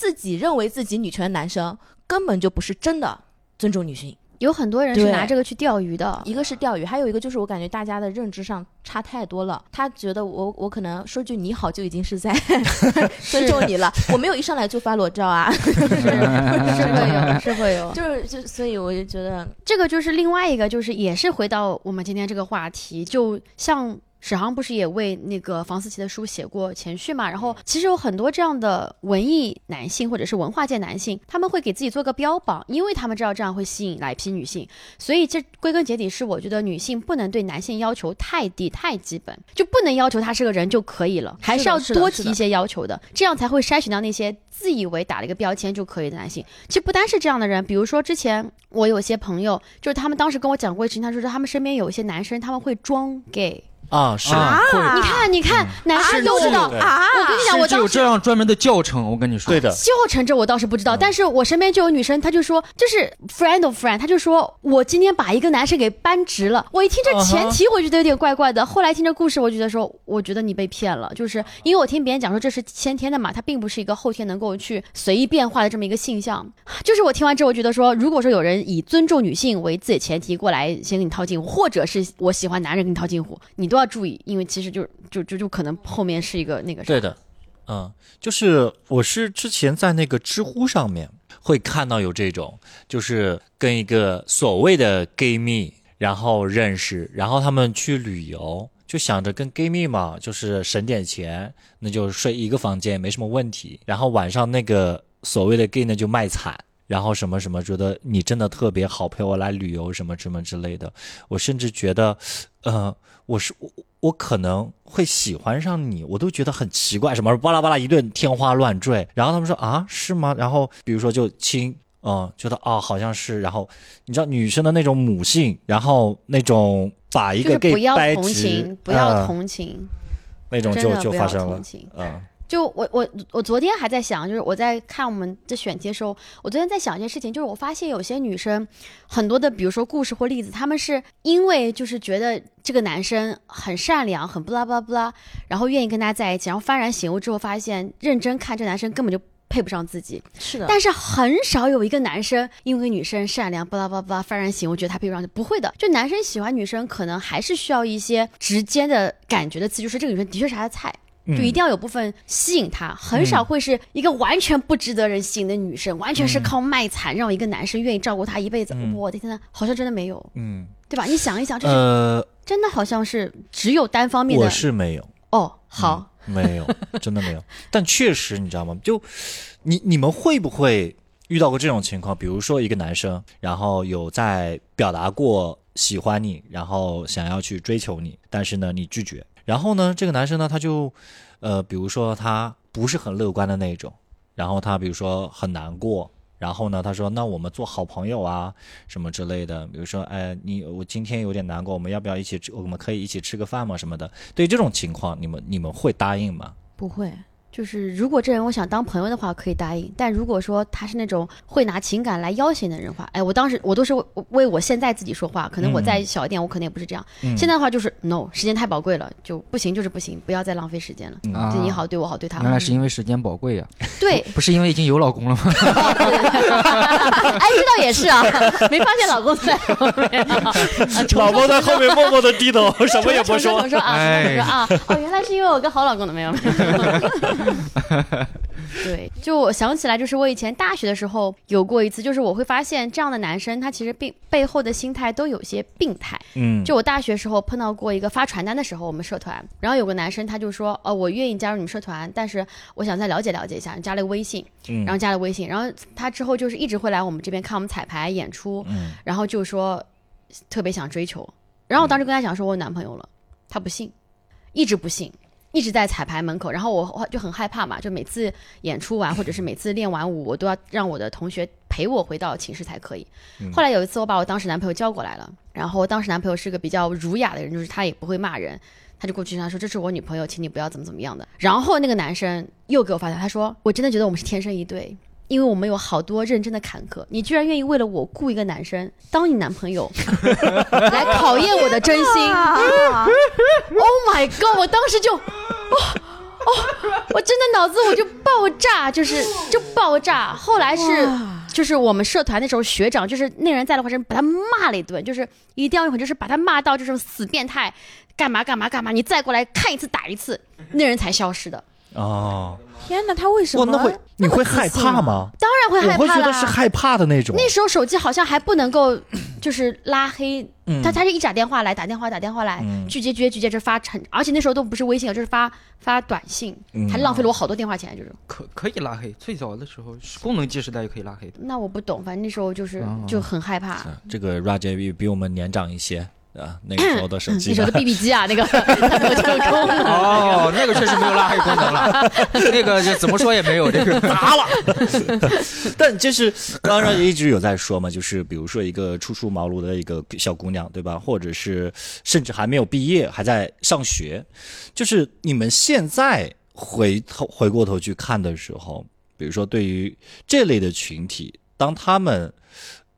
自己认为自己女权的男生根本就不是真的尊重女性。有很多人是拿这个去钓鱼的，一个是钓鱼，还有一个就是我感觉大家的认知上差太多了。他觉得我我可能说句你好就已经是在 (laughs) 尊重你了，我没有一上来就发裸照啊，(laughs) 是是会有，是会有。(laughs) 就是就所以我就觉得这个就是另外一个，就是也是回到我们今天这个话题，就像史航不是也为那个房思琪的书写过前序嘛？然后其实有很多这样的文艺男性或者是文化界男性，他们会给自己做个标榜，因为他们知道这样会吸引来一批女性，所以这归根结底是我觉得女性不能对男性要求太低太基本，就不能要求他是个人就可以了，还是要多提一些要求的，这样才会筛选到那些自以为打了一个标签就可以的男性。其实不单是这样的人，比如说之前我有些朋友，就是他们当时跟我讲过一事情，他说他们身边有一些男生他们会装 gay。啊，是啊你看，你看，男生都知道。啊，我跟你讲，我是有当时这样专门的教程，我跟你说。对的，教程这我倒是不知道，但是我身边就有女生，她就说，就是 friend of friend，她就说我今天把一个男生给扳直了。我一听这前提，我觉得有点怪怪的。后来听这故事，我觉得说，我觉得你被骗了，就是因为我听别人讲说这是先天的嘛，它并不是一个后天能够去随意变化的这么一个现象。就是我听完之后，我觉得说，如果说有人以尊重女性为自己前提过来先跟你套近乎，或者是我喜欢男人跟你套近乎，你都要注意，因为其实就就就就可能后面是一个那个对的，嗯，就是我是之前在那个知乎上面会看到有这种，就是跟一个所谓的 gay 蜜，然后认识，然后他们去旅游，就想着跟 gay 蜜嘛，就是省点钱，那就睡一个房间没什么问题。然后晚上那个所谓的 gay 呢就卖惨。然后什么什么，觉得你真的特别好，陪我来旅游什么什么之类的。我甚至觉得，呃，我是我我可能会喜欢上你，我都觉得很奇怪，什么巴拉巴拉一顿天花乱坠。然后他们说啊，是吗？然后比如说就亲，嗯，觉得哦好像是。然后你知道女生的那种母性，然后那种把一个给掰直不要同情，不要呃同情。那种就就发生了嗯就我我我昨天还在想，就是我在看我们的选题的时候，我昨天在想一件事情，就是我发现有些女生很多的，比如说故事或例子，她们是因为就是觉得这个男生很善良，很不拉不拉不拉，然后愿意跟他在一起，然后幡然醒悟之后发现，认真看这男生根本就。配不上自己，是的，但是很少有一个男生因为女生善良，巴拉巴拉巴拉幡然醒悟，觉得他配不上，不会的。就男生喜欢女生，可能还是需要一些直接的感觉的刺激，就是这个女生的确是他的菜。嗯就一定要有部分吸引他，很少会是一个完全不值得人吸引的女生，完全是靠卖惨让一个男生愿意照顾她一辈子。嗯我的天呐，好像真的没有，嗯对吧？你想一想，这是、呃，真的好像是只有单方面的我是没有。哦。好，没有，真的没有。(laughs) 但确实，你知道吗？就你你们会不会遇到过这种情况？比如说一个男生，然后有在表达过喜欢你，然后想要去追求你，但是呢你拒绝。然后呢，这个男生呢他就，呃，比如说他不是很乐观的那种，然后他比如说很难过。然后呢，他说：“那我们做好朋友啊，什么之类的。比如说，哎，你我今天有点难过，我们要不要一起吃？我们可以一起吃个饭吗？什么的。对这种情况，你们你们会答应吗？不会，就是如果这人我想当朋友的话，可以答应；但如果说他是那种会拿情感来要挟的人的话，哎，我当时我都是为为我现在自己说话，可能我再小一点，我可能也不是这样。嗯现在的话就是 no，时间太宝贵了，就不行就是不行，不要再浪费时间了。嗯啊就你好对我好对他好。原来是因为时间宝贵呀，对，不是因为已经有老公了吗？(laughs) 哎，这倒也是啊，没发现老公在后面 (laughs) 老公在后面默默的低头，(laughs) 什么也不说重说。啊，说啊，哦，原来是因为我跟好老公的，没有没有。(laughs) 对，就我想起来，就是我以前大学的时候有过一次，就是我会发现这样的男生，他其实背背后的心态都有些病态。嗯，就我大学时候碰到过一个发传单的时候，我们社团，然后有个男生他就说，哦，我愿意加入你们社团，但是我想再了解了解一下，加了个微信，嗯然后加了微信，然后他之后就是一直会来我们这边看我们彩排演出，嗯然后就说特别想追求，然后我当时跟他讲说我有男朋友了，他不信，一直不信。一直在彩排门口，然后我就很害怕嘛，就每次演出完或者是每次练完舞，我都要让我的同学陪我回到寝室才可以。嗯后来有一次，我把我当时男朋友叫过来了，然后我当时男朋友是个比较儒雅的人，就是他也不会骂人，他就过去跟他说：“这是我女朋友，请你不要怎么怎么样的。”然后那个男生又给我发条，他说：“我真的觉得我们是天生一对。”因为我们有好多认真的坎坷，你居然愿意为了我雇一个男生当你男朋友，(laughs) 来考验我的真心。Oh (laughs) my god！我当时就，哦哦，我真的脑子我就爆炸，就是就爆炸。后来是就是我们社团那时候学长，就是那人在的话，真把他骂了一顿，就是一定要用，就是把他骂到这种死变态，干嘛干嘛干嘛，你再过来看一次打一次，那人才消失的。哦，天哪，他为什么？，哇那会你会害怕吗？当然会害我会觉怕啦。得是害怕的那种。那时候手机好像还不能够，就是拉黑，嗯他他是一打电话来，打电话打电话来，嗯拒接拒接拒接，这发成，而且那时候都不是微信，就是发发短信，嗯还浪费了我好多电话钱，就是。可可以拉黑，最早的时候是功能机时代就可以拉黑的。那我不懂，反正那时候就是、哦就很害怕。这个 Raja 比比我们年长一些啊，那个时候的手机呢 (laughs) 那时候的 BB 机啊，那个没有这个功能。哦，那个确实没有拉黑功能了，(laughs) 那个就怎么说也没有这个 (laughs) 砸了。但就是刚刚一直有在说嘛，就是比如说一个初出茅庐的一个小姑娘，对吧？或者是甚至还没有毕业，还在上学，就是你们现在回头回过头去看的时候，比如说对于这类的群体，当他们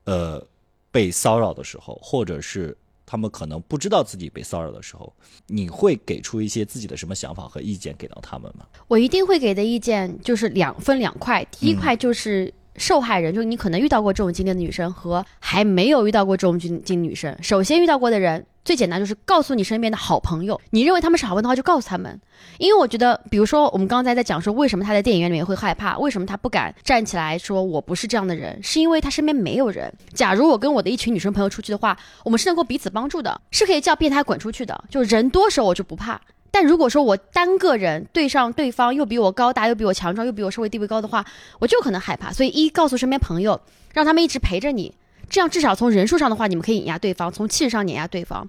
呃被骚扰的时候，或者是他们可能不知道自己被骚扰的时候，你会给出一些自己的什么想法和意见给到他们吗？我一定会给的意见就是两分两块，第一块就是。受害人就是你可能遇到过这种经历的女生和还没有遇到过这种经经历女生。首先遇到过的人，最简单就是告诉你身边的好朋友，你认为他们是好朋友的话，就告诉他们。因为我觉得，比如说我们刚才在讲说，为什么他在电影院里面会害怕，为什么他不敢站起来说我不是这样的人，是因为他身边没有人。假如我跟我的一群女生朋友出去的话，我们是能够彼此帮助的，是可以叫变态滚出去的。就人多时候我就不怕。但如果说我单个人对上对方又比我高大，又比我强壮，又比我社会地位高的话，我就可能害怕。所以一告诉身边朋友，让他们一直陪着你，这样至少从人数上的话，你们可以碾压对方；从气势上碾压对方。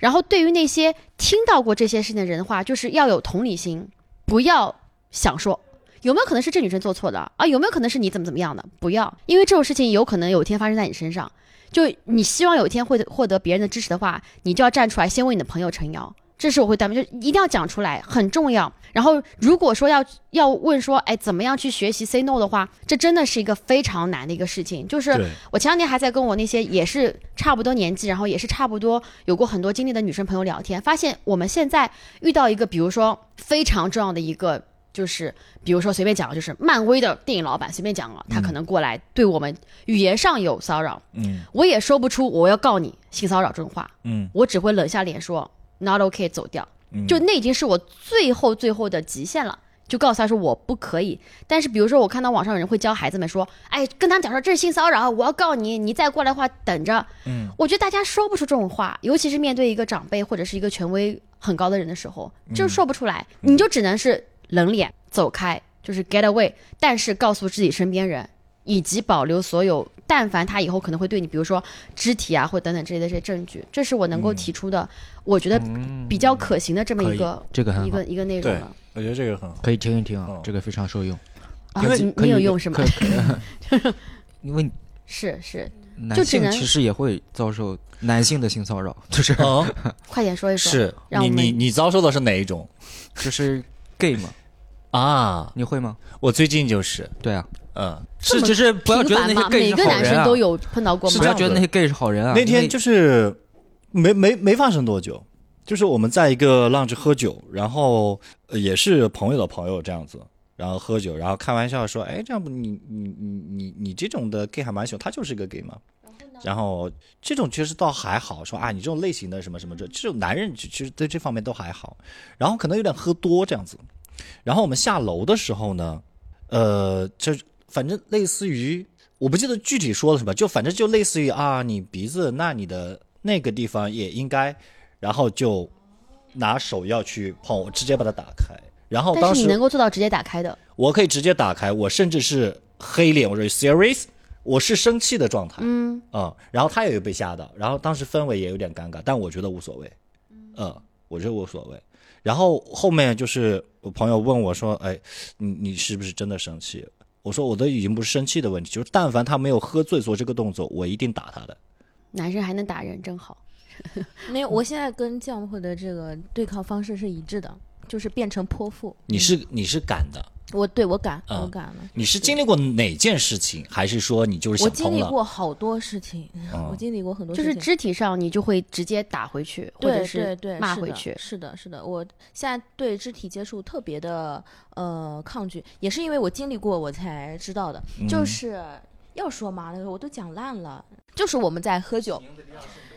然后对于那些听到过这些事情的人的话，就是要有同理心，不要想说有没有可能是这女生做错的啊？有没有可能是你怎么怎么样的？不要，因为这种事情有可能有一天发生在你身上。就你希望有一天会获得别人的支持的话，你就要站出来，先为你的朋友撑腰。这是我会担心，就一定要讲出来，很重要。然后如果说要要问说，哎，怎么样去学习 say no 的话，这真的是一个非常难的一个事情。就是，我前两天还在跟我那些也是差不多年纪，然后也是差不多有过很多经历的女生朋友聊天，发现我们现在遇到一个，比如说非常重要的一个，就是比如说随便讲，就是漫威的电影老板随便讲了，他可能过来对我们语言上有骚扰，嗯。我也说不出我要告你性骚扰这种话，嗯。我只会冷下脸说 not OK 走掉。嗯，就那已经是我最后最后的极限了。就告诉他说我不可以，但是比如说我看到网上有人会教孩子们说，哎，跟他们讲说这是性骚扰，我要告你，你再过来的话等着。嗯，我觉得大家说不出这种话，尤其是面对一个长辈或者是一个权威很高的人的时候，就是说不出来，你就只能是冷脸走开，就是 get away，但是告诉自己身边人，以及保留所有，但凡他以后可能会对你，比如说肢体啊或等等之类的这些证据，这是我能够提出的，我觉得比较可行的这么一个这个很一个，一个内容对了。我觉得这个很好。可以听一听啊哦，这个非常受用。啊你你有用是吗 (laughs) 因为是 (laughs) 是，男就只能性其实也会遭受男性的性骚扰，就是嗯，(laughs) 快点说一说。是你你你遭受的是哪一种？就是 gay 嘛，啊，你会吗？我最近就是，对啊，嗯，是，只是不要觉得那些？gay 每个男是好人啊，生都有碰到过吗不要？觉得那些 gay 是好人啊。那天就是没没没发生多久，就是我们在一个 lounge 喝酒，然后呃也是朋友的朋友这样子，然后喝酒，然后开玩笑说，哎，这样不你你你你你这种的 gay 还蛮喜欢，他就是个 gay 嘛。然后这种其实倒还好，说啊，你这种类型的什么什么这这种男人其实对这方面都还好，然后可能有点喝多这样子。然后我们下楼的时候呢，呃，这反正类似于我不记得具体说了什么，就反正就类似于啊，你鼻子那你的那个地方也应该，然后就拿手要去碰，我直接把它打开。然后当时你能够做到直接打开的，我可以直接打开，我甚至是黑脸，我说 serious，我是生气的状态，嗯，嗯，然后他也有被吓到，然后当时氛围也有点尴尬，但我觉得无所谓，嗯，我觉得无所谓。然后后面就是我朋友问我说：“哎，你你是不是真的生气？”我说：“我都已经不是生气的问题，就是但凡他没有喝醉做这个动作，我一定打他的。男生还能打人，真好。(laughs) 没有，我现在跟酱货的这个对抗方式是一致的，就是变成泼妇。你是你是敢的，我对我敢，嗯我敢了。你是经历过哪件事情，还是说你就是我经历？过好多事情，嗯 (laughs) 我经历过很多事情。就是肢体上你就会直接打回去，或者是对对，是的骂回去。是的，是的，我现在对肢体接触特别的呃抗拒，也是因为我经历过，我才知道的。嗯就是要说嘛，那个我都讲烂了，就是我们在喝酒。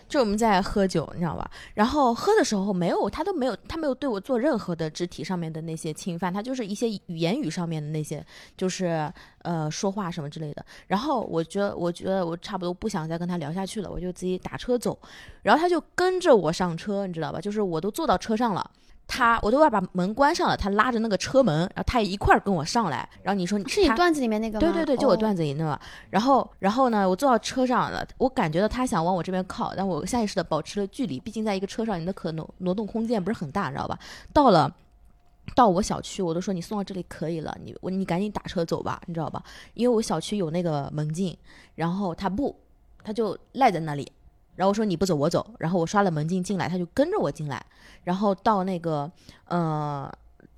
就我们在喝酒，你知道吧？然后喝的时候没有，他都没有，他没有对我做任何的肢体上面的那些侵犯，他就是一些言语上面的那些，就是呃说话什么之类的。然后我觉得，我觉得我差不多不想再跟他聊下去了，我就自己打车走。然后他就跟着我上车，你知道吧？就是我都坐到车上了。他我都要把门关上了，他拉着那个车门，然后他也一块儿跟我上来。然后你说他是你段子里面那个吗？对对对，就我哦段子里那个。然后，然后呢，我坐到车上了，我感觉到他想往我这边靠，但我下意识的保持了距离，毕竟在一个车上，你的可挪挪动空间不是很大，你知道吧？到了。到我小区，我都说你送到这里可以了，你我你赶紧打车走吧，你知道吧？因为我小区有那个门禁，然后他不，他就赖在那里，然后我说你不走我走，然后我刷了门禁进来，他就跟着我进来，然后到那个呃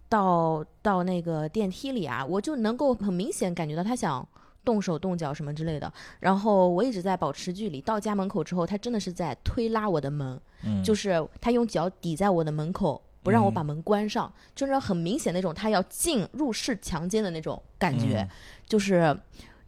到到那个电梯里啊，我就能够很明显感觉到他想动手动脚什么之类的。然后我一直在保持距离。到家门口之后，他真的是在推拉我的门，嗯就是他用脚抵在我的门口，不让我嗯把门关上，就是很明显那种他要进入室强奸的那种感觉，嗯就是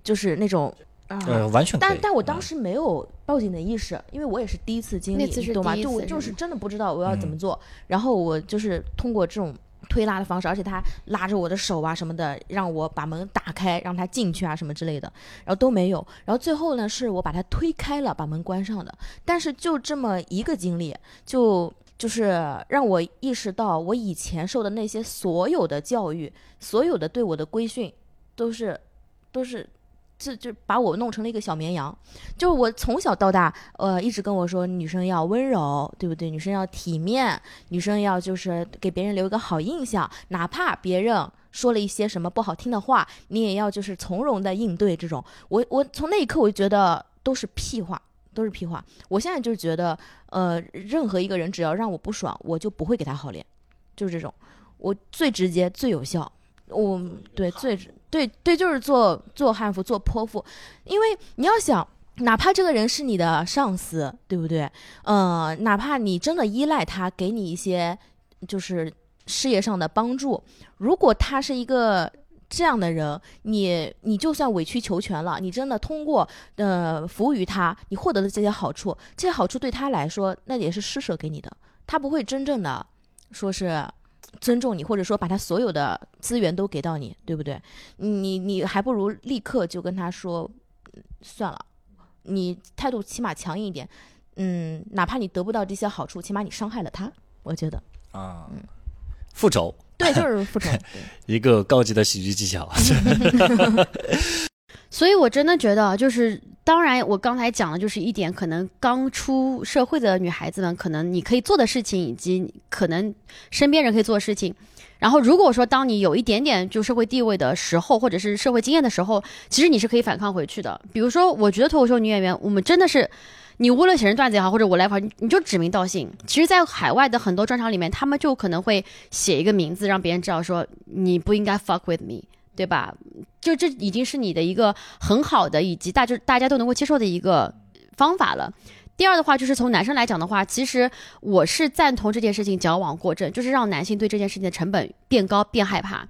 就是那种啊。呃，完全可以。但但我当嗯时没有报警的意识，因为我也是第一次经历，那次是你懂吗？就我就是是真的不知道我要怎么嗯做，然后我就是通过这种推拉的方式，而且他拉着我的手啊什么的，让我把门打开，让他进去啊什么之类的，然后都没有。然后最后呢，是我把他推开了，把门关上的。但是就这么一个经历，就就是让我意识到，我以前受的那些所有的教育，所有的对我的规训，都是都是。这就把我弄成了一个小绵羊，就是我从小到大，呃，一直跟我说女生要温柔，对不对？女生要体面，女生要就是给别人留一个好印象，哪怕别人说了一些什么不好听的话，你也要就是从容的应对。这种，我我从那一刻我就觉得都是屁话，都是屁话。我现在就是觉得，呃，任何一个人只要让我不爽，我就不会给他好脸，就是这种，我最直接、最有效。我对最对对，就是做做汉服、做泼妇，因为你要想。哪怕这个人是你的上司，对不对？呃，哪怕你真的依赖他，给你一些就是事业上的帮助，如果他是一个这样的人，你你就算委曲求全了，你真的通过呃服务于他，你获得的这些好处，这些好处对他来说，那也是施舍给你的，他不会真正的说是尊重你，或者说把他所有的资源都给到你，对不对？你你还不如立刻就跟他说，嗯算了，你态度起码强硬一点，嗯，哪怕你得不到这些好处，起码你伤害了他，我觉得，啊，复仇，对，就是复仇，(laughs) 一个高级的喜剧技巧。(laughs) 所以，我真的觉得，就是当然，我刚才讲的就是一点，可能刚出社会的女孩子们，可能你可以做的事情，以及可能身边人可以做的事情。然后，如果说当你有一点点就社会地位的时候，或者是社会经验的时候，其实你是可以反抗回去的。比如说，我觉得脱口秀女演员，我们真的是你无论写成段子也好，或者我来话，你你就指名道姓。其实，在海外的很多专场里面，他们就可能会写一个名字，让别人知道说你不应该 fuck with me，对吧？就这已经是你的一个很好的，以及大就大家都能够接受的一个方法了。第二的话，就是从男生来讲的话，其实我是赞同这件事情矫枉过正，就是让男性对这件事情的成本变高、变害怕，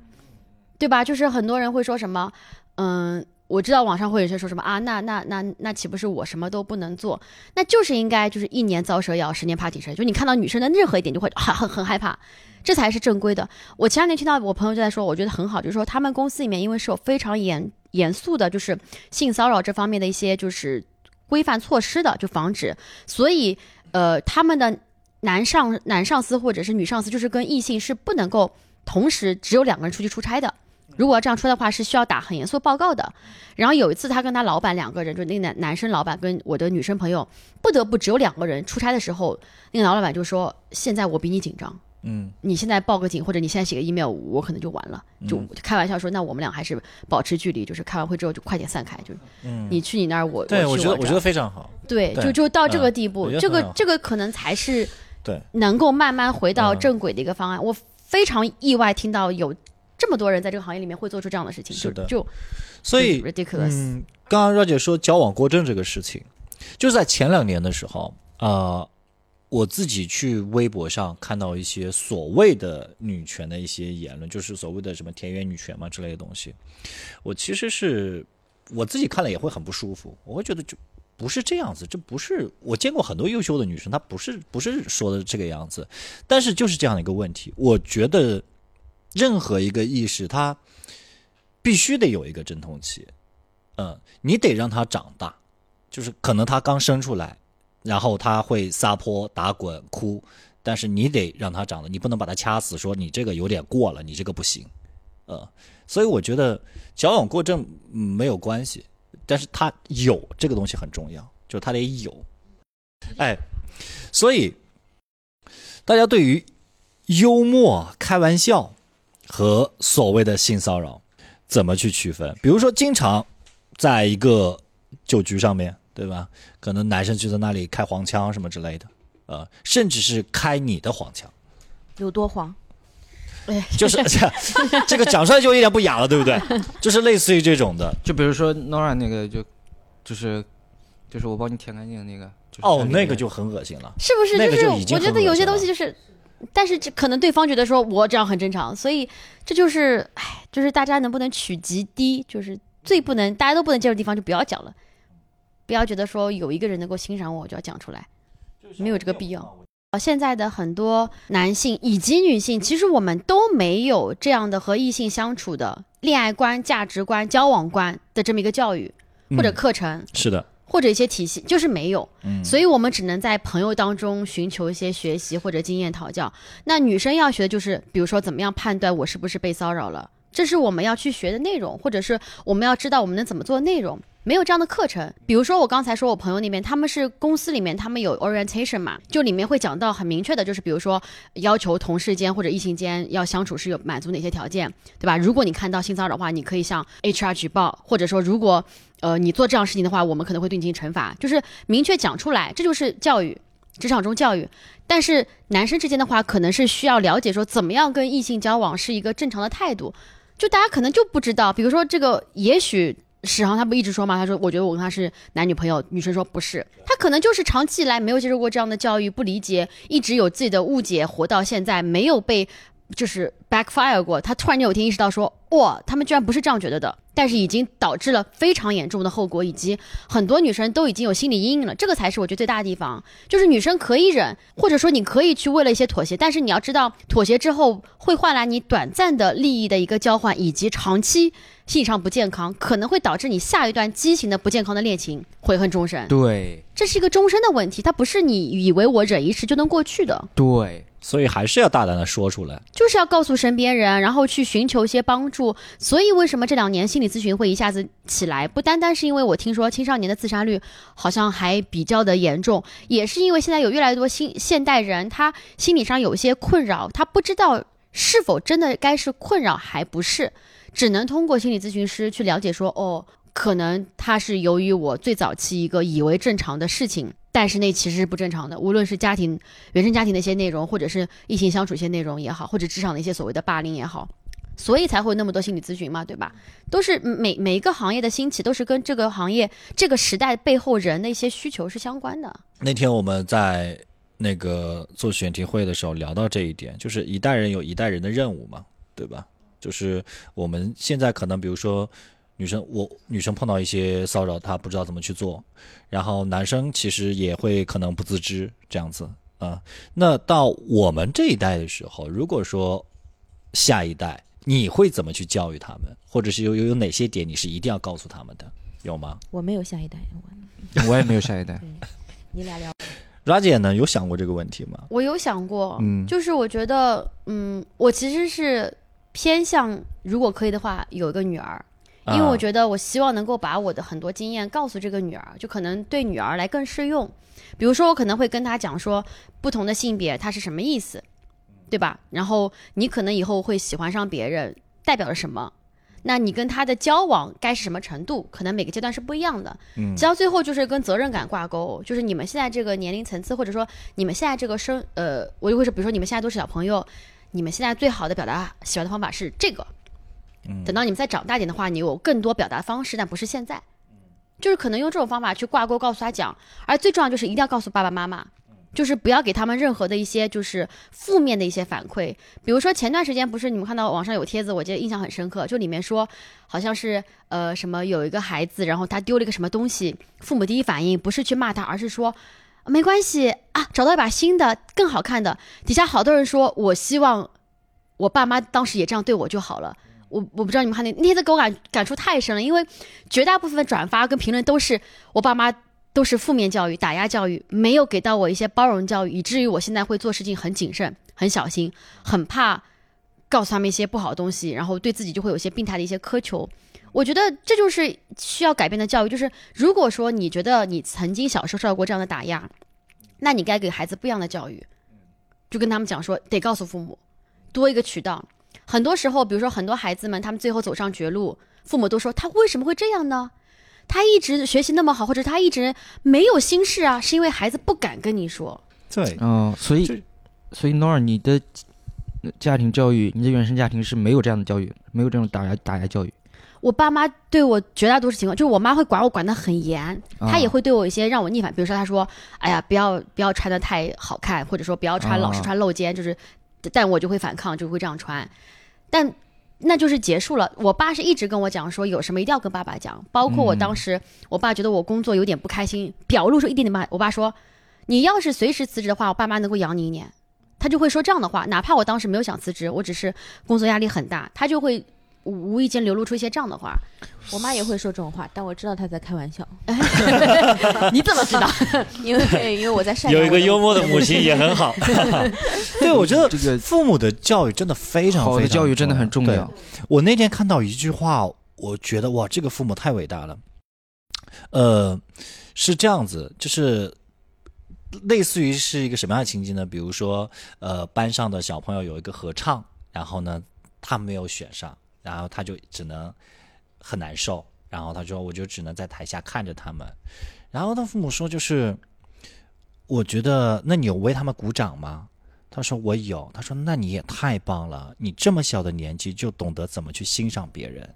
对吧？就是很多人会说什么，嗯，我知道网上会有些说什么啊，那那那那岂不是我什么都不能做？那就是应该就是一年遭蛇咬，十年怕井绳，就你看到女生的任何一点就会很很很害怕，这才是正规的。我前两天听到我朋友就在说，我觉得很好，就是说他们公司里面因为是有非常严严肃的，就是性骚扰这方面的一些就是规范措施的，就防止，所以呃，他们的男上男上司或者是女上司，就是跟异性是不能够同时只有两个人出去出差的。如果要这样说的话，是需要打很严肃报告的。然后有一次，他跟他老板两个人，就那个男男生老板跟我的女生朋友，不得不只有两个人出差的时候，那个老板就说：“现在我比你紧张，嗯。你现在报个警，或者你现在写个 email，我可能就完了。”就开玩笑说：“那我们俩还是保持距离，就是开完会之后就快点散开，就嗯，你去你那儿，我对我觉得我觉得非常好，对，对。就就到这个嗯地步，这个这个可能才是对。能够慢慢回到嗯。正轨的一个方案。我非常意外听到有这么多人在这个行业里面会做出这样的事情，是的就就所以 ridiculous。嗯，刚刚绕姐说矫枉过正这个事情，就是在前两年的时候，呃，我自己去微博上看到一些所谓的女权的一些言论，就是所谓的什么田园女权嘛之类的东西，我其实是我自己看了也会很不舒服，我会觉得就。不是这样子，这不是我见过很多优秀的女生，她不是不是说的这个样子，但是就是这样的一个问题，我觉得任何一个意识，它必须得有一个阵痛期，嗯，你得让他长大，就是可能他刚生出来，然后他会撒泼、打滚、哭，但是你得让他长大，你不能把他掐死，说你这个有点过了，你这个不行，呃，所以我觉得矫枉过正、没有关系，但是他有这个东西很重要，就是他得有，哎，所以大家对于幽默、开玩笑和所谓的性骚扰。怎么去区分？比如说，经常在一个酒局上面，对吧？可能男生就在那里开黄腔什么之类的，呃，甚至是开你的黄腔，有多黄？哎，(laughs) 就是这 (laughs) 这个讲出来就有点不雅了，对不对？就是类似于这种的。就比如说 Nora 那个就就是就是我帮你舔干净那个，就是哦那个就很恶心了。是不是？那个是就已经很我觉得有些东西就是，但是这可能对方觉得说我这样很正常，所以这就是，唉，就是大家能不能取极低，就是最不能大家都不能接受的地方就不要讲了，不要觉得说有一个人能够欣赏我，我就要讲出来，没有这个必要。现在的很多男性以及女性，其实我们都没有这样的和异性相处的恋爱观、价值观、交往观的这么一个教育或者嗯。课程，是的，或者一些体系，就是没有。嗯，所以我们只能在朋友当中寻求一些学习或者经验讨教。那女生要学的就是，比如说怎么样判断我是不是被骚扰了，这是我们要去学的内容，或者是我们要知道我们能怎么做内容。没有这样的课程，比如说我刚才说我朋友那边，他们是公司里面他们有 orientation 嘛，就里面会讲到很明确的，就是比如说要求同事间或者异性间要相处是有满足哪些条件，对吧？如果你看到性骚扰的话，你可以向 HR 举报，或者说如果呃你做这样事情的话，我们可能会对你进行惩罚，就是明确讲出来，这就是教育，职场中教育。但是男生之间的话，可能是需要了解说怎么样跟异性交往是一个正常的态度，就大家可能就不知道，比如说这个也许。史航他不一直说吗？他说：“我觉得我跟他是男女朋友。”女生说：“不是。”他可能就是长期以来没有接受过这样的教育，不理解，一直有自己的误解，活到现在没有被就是 backfire 过。他突然间有一天意识到说：“哇，他们居然不是这样觉得的。”但是已经导致了非常严重的后果，以及很多女生都已经有心理阴影了。这个才是我觉得最大的地方，就是女生可以忍，或者说你可以去为了一些妥协，但是你要知道，妥协之后会换来你短暂的利益的一个交换，以及长期心理上不健康，可能会导致你下一段畸形的不健康的恋情悔恨终身。对这是一个终身的问题，它不是你以为我忍一时就能过去的，对，所以还是要大胆的说出来。就是要告诉身边人，然后去寻求一些帮助。所以为什么这两年心理咨询会一下子起来，不单单是因为我听说青少年的自杀率好像还比较的严重，也是因为现在有越来越多新现代人，他心理上有一些困扰，他不知道是否真的该是困扰，还不是，只能通过心理咨询师去了解说，哦。可能他是由于我最早期一个以为正常的事情但是那其实是不正常的，无论是家庭原生家庭的一些内容，或者是异性相处一些内容也好，或者职场的一些所谓的霸凌也好，所以才会那么多心理咨询嘛，对吧？都是每每一个行业的兴起，都是跟这个行业这个时代背后人的一些需求是相关的。那天我们在那个做选题会的时候聊到这一点，就是一代人有一代人的任务嘛，对吧？就是我们现在可能比如说女生，我女生碰到一些骚扰，她不知道怎么去做，然后男生其实也会可能不自知这样子啊。那到我们这一代的时候，如果说下一代，你会怎么去教育他们，或者是有有有哪些点你是一定要告诉他们的，有吗？我没有下一代，我 (laughs) 我也没有下一代。你俩聊。拉姐呢？有想过这个问题吗？我有想过，嗯就是我觉得，嗯，我其实是偏向，如果可以的话，有一个女儿，因为我觉得我希望能够把我的很多经验告诉这个女儿，就可能对女儿来更适用。比如说，我可能会跟她讲说，不同的性别它是什么意思，对吧？然后你可能以后会喜欢上别人，代表着什么？那你跟他的交往该是什么程度？可能每个阶段是不一样的。嗯其实到最后就是跟责任感挂钩，就是你们现在这个年龄层次，或者说你们现在这个生，呃，我就会说，比如说你们现在都是小朋友，你们现在最好的表达喜欢的方法是这个。嗯等到你们再长大点的话，你有更多表达方式，但不是现在。就是可能用这种方法去挂钩，告诉他讲，而最重要就是一定要告诉爸爸妈妈，就是不要给他们任何的一些就是负面的一些反馈。比如说前段时间不是你们看到网上有帖子，我记得印象很深刻，就里面说好像是呃什么有一个孩子，然后他丢了一个什么东西，父母第一反应不是去骂他，而是说没关系啊，找到一把新的更好看的。底下好多人说，我希望我爸妈当时也这样对我就好了。我我不知道你们看那那帖子给我感感触太深了，因为绝大部分的转发跟评论都是我爸妈都是负面教育、打压教育，没有给到我一些包容教育，以至于我现在会做事情很谨慎、很小心，很怕告诉他们一些不好的东西，然后对自己就会有些病态的一些苛求。我觉得这就是需要改变的教育，就是如果说你觉得你曾经小时候受到过这样的打压，那你该给孩子不一样的教育，就跟他们讲说得告诉父母，多一个渠道。很多时候，比如说很多孩子们，他们最后走上绝路，父母都说他为什么会这样呢？他一直学习那么好，或者他一直没有心事啊，是因为孩子不敢跟你说。对，嗯，所以，所以 Nora，你的家庭教育，你的原生家庭是没有这样的教育，没有这种打压打压教育。我爸妈对我绝大多数情况，就是我妈会管我管得很严，啊她也会对我一些让我逆反，比如说她说，哎呀，不要不要穿的太好看，或者说不要穿啊老是穿露肩，就是，但我就会反抗，就会这样穿，但那就是结束了。我爸是一直跟我讲说，有什么一定要跟爸爸讲，包括我当时，我爸觉得我工作有点不开心，表露出一点点骂，我爸说，你要是随时辞职的话，我爸妈能够养你一年。他就会说这样的话，哪怕我当时没有想辞职，我只是工作压力很大，他就会无无意间流露出一些这样的话。我妈也会说这种话，但我知道她在开玩笑，(laughs) 你怎么知道？(laughs) 因为因为我在善良有一个幽默的母亲也很好。(laughs) 对，我觉得这个父母的教育真的非常好的非常教育真的很重要。我那天看到一句话，我觉得哇，这个父母太伟大了。呃，是这样子，就是类似于是一个什么样的情景呢？比如说，呃，班上的小朋友有一个合唱，然后呢，他没有选上，然后他就只能很难受，然后他说，我就只能在台下看着他们。然后他父母说，就是我觉得，那你有为他们鼓掌吗？他说我有，他说那你也太棒了，你这么小的年纪就懂得怎么去欣赏别人，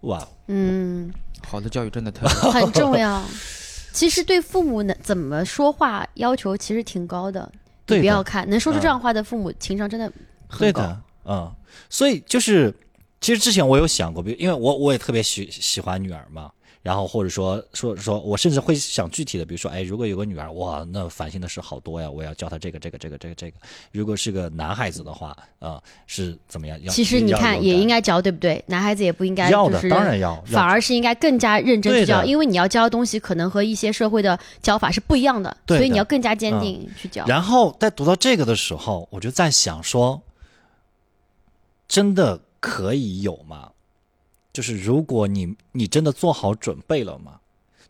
哇，嗯，好的教育真的特别很重要。(laughs) 其实对父母能怎么说话要求其实挺高的，对的你不要看能说出这样话的父母情商真的很高。对的，嗯，所以就是，其实之前我有想过，比如因为我我也特别喜喜欢女儿嘛，然后或者说说说我甚至会想具体的，比如说，哎，如果有个女儿，哇，那烦心的事好多呀，我要教她这个这个这个这个这个。如果是个男孩子的话，啊、是怎么样？要其实你看也应该该教，对不对？男孩子也不应该要的，当然要，反而是应该更加认真去教，因为你要教的东西可能和一些社会的教法是不一样的，对的所以你要更加坚定去教。然后在读到这个的时候，我就在想说，真的可以有吗？就是如果你你真的做好准备了吗？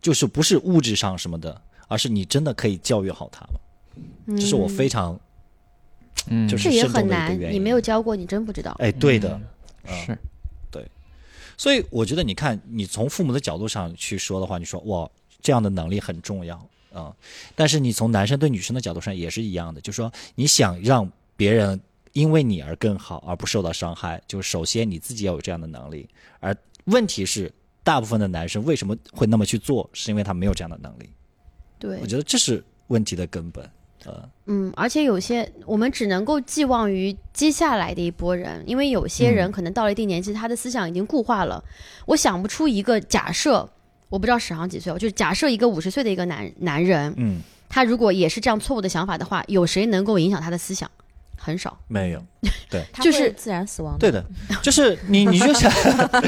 就是不是物质上什么的，而是你真的可以教育好他吗？这是我非常嗯，就是这也很难你没有教过，你真不知道。哎，对的。是所以我觉得，你看，你从父母的角度上去说的话，你说哇，这样的能力很重要。啊、但是你从男生对女生的角度上也是一样的，就是说你想让别人因为你而更好，而不受到伤害，就首先你自己要有这样的能力。而问题是，大部分的男生为什么会那么去做，是因为他没有这样的能力。对我，觉得这是问题的根本。呃，嗯，而且有些我们只能够寄望于接下来的一波人，因为有些人嗯可能到了一定年纪，他的思想已经固化了。我想不出一个假设，我不知道史航几岁哦，就是假设一个五十岁的一个男男人，嗯，他如果也是这样错误的想法的话，有谁能够影响他的思想？很少。没有。(laughs) 对就是自然死亡。对的，就是你，你就想，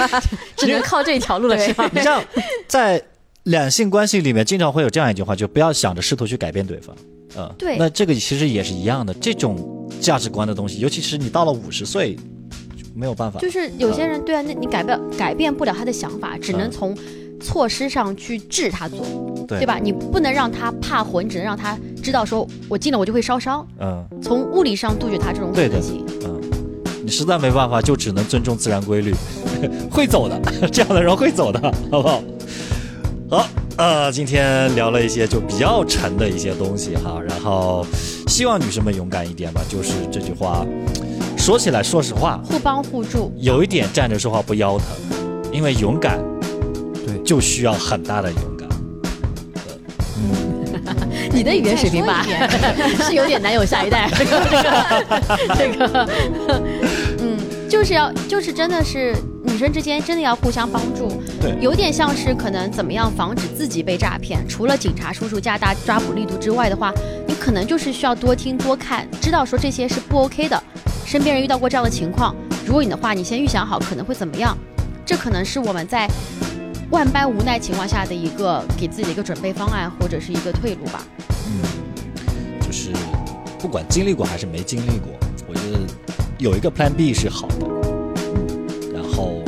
(laughs) 只能靠这一条路了，是吧？你像在两性关系里面，经常会有这样一句话，就不要想着试图去改变对方。嗯，对那这个其实也是一样的，这种价值观的东西，尤其是你到了五十岁，就没有办法。就是有些人对啊，那你改变改变不了他的想法，只能嗯从措施上去治他做，对对吧？你不能让他怕火，你只能让他知道说，我进了我就会烧伤，嗯从物理上杜绝他这种可对的能性。嗯，你实在没办法，就只能尊重自然规律，(laughs) 会走的，(laughs) 这样的人会走的，好不好？好，呃，今天聊了一些就比较沉的一些东西哈，然后希望女生们勇敢一点吧。就是这句话，说起来，说实话，互帮互助，有一点站着说话不腰疼，因为勇敢，对就需要很大的勇敢。(laughs) 你的语言水平吧 (laughs) 是有点难有下一代。(laughs) 这个嗯，就是要就是真的是女生之间真的要互相帮助，对有点像是可能怎么样防止自己被诈骗。除了警察叔叔加大抓捕力度之外的话，你可能就是需要多听多看，知道说这些是不 OK 的。身边人遇到过这样的情况，如果你的话，你先预想好可能会怎么样，这可能是我们在万般无奈情况下的一个给自己的一个准备方案，或者是一个退路吧。嗯，就是不管经历过还是没经历过，我觉得有一个 Plan B 是好的。嗯，然后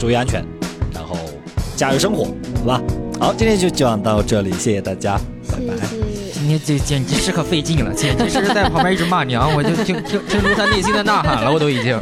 注意安全，然后加油生活，好吧？好，今天就讲到这里，谢谢大家，拜拜。谢谢。今天这简直是可费劲了，简直是在旁边一直骂娘，我就听听听出他内心的呐喊了，我都已经。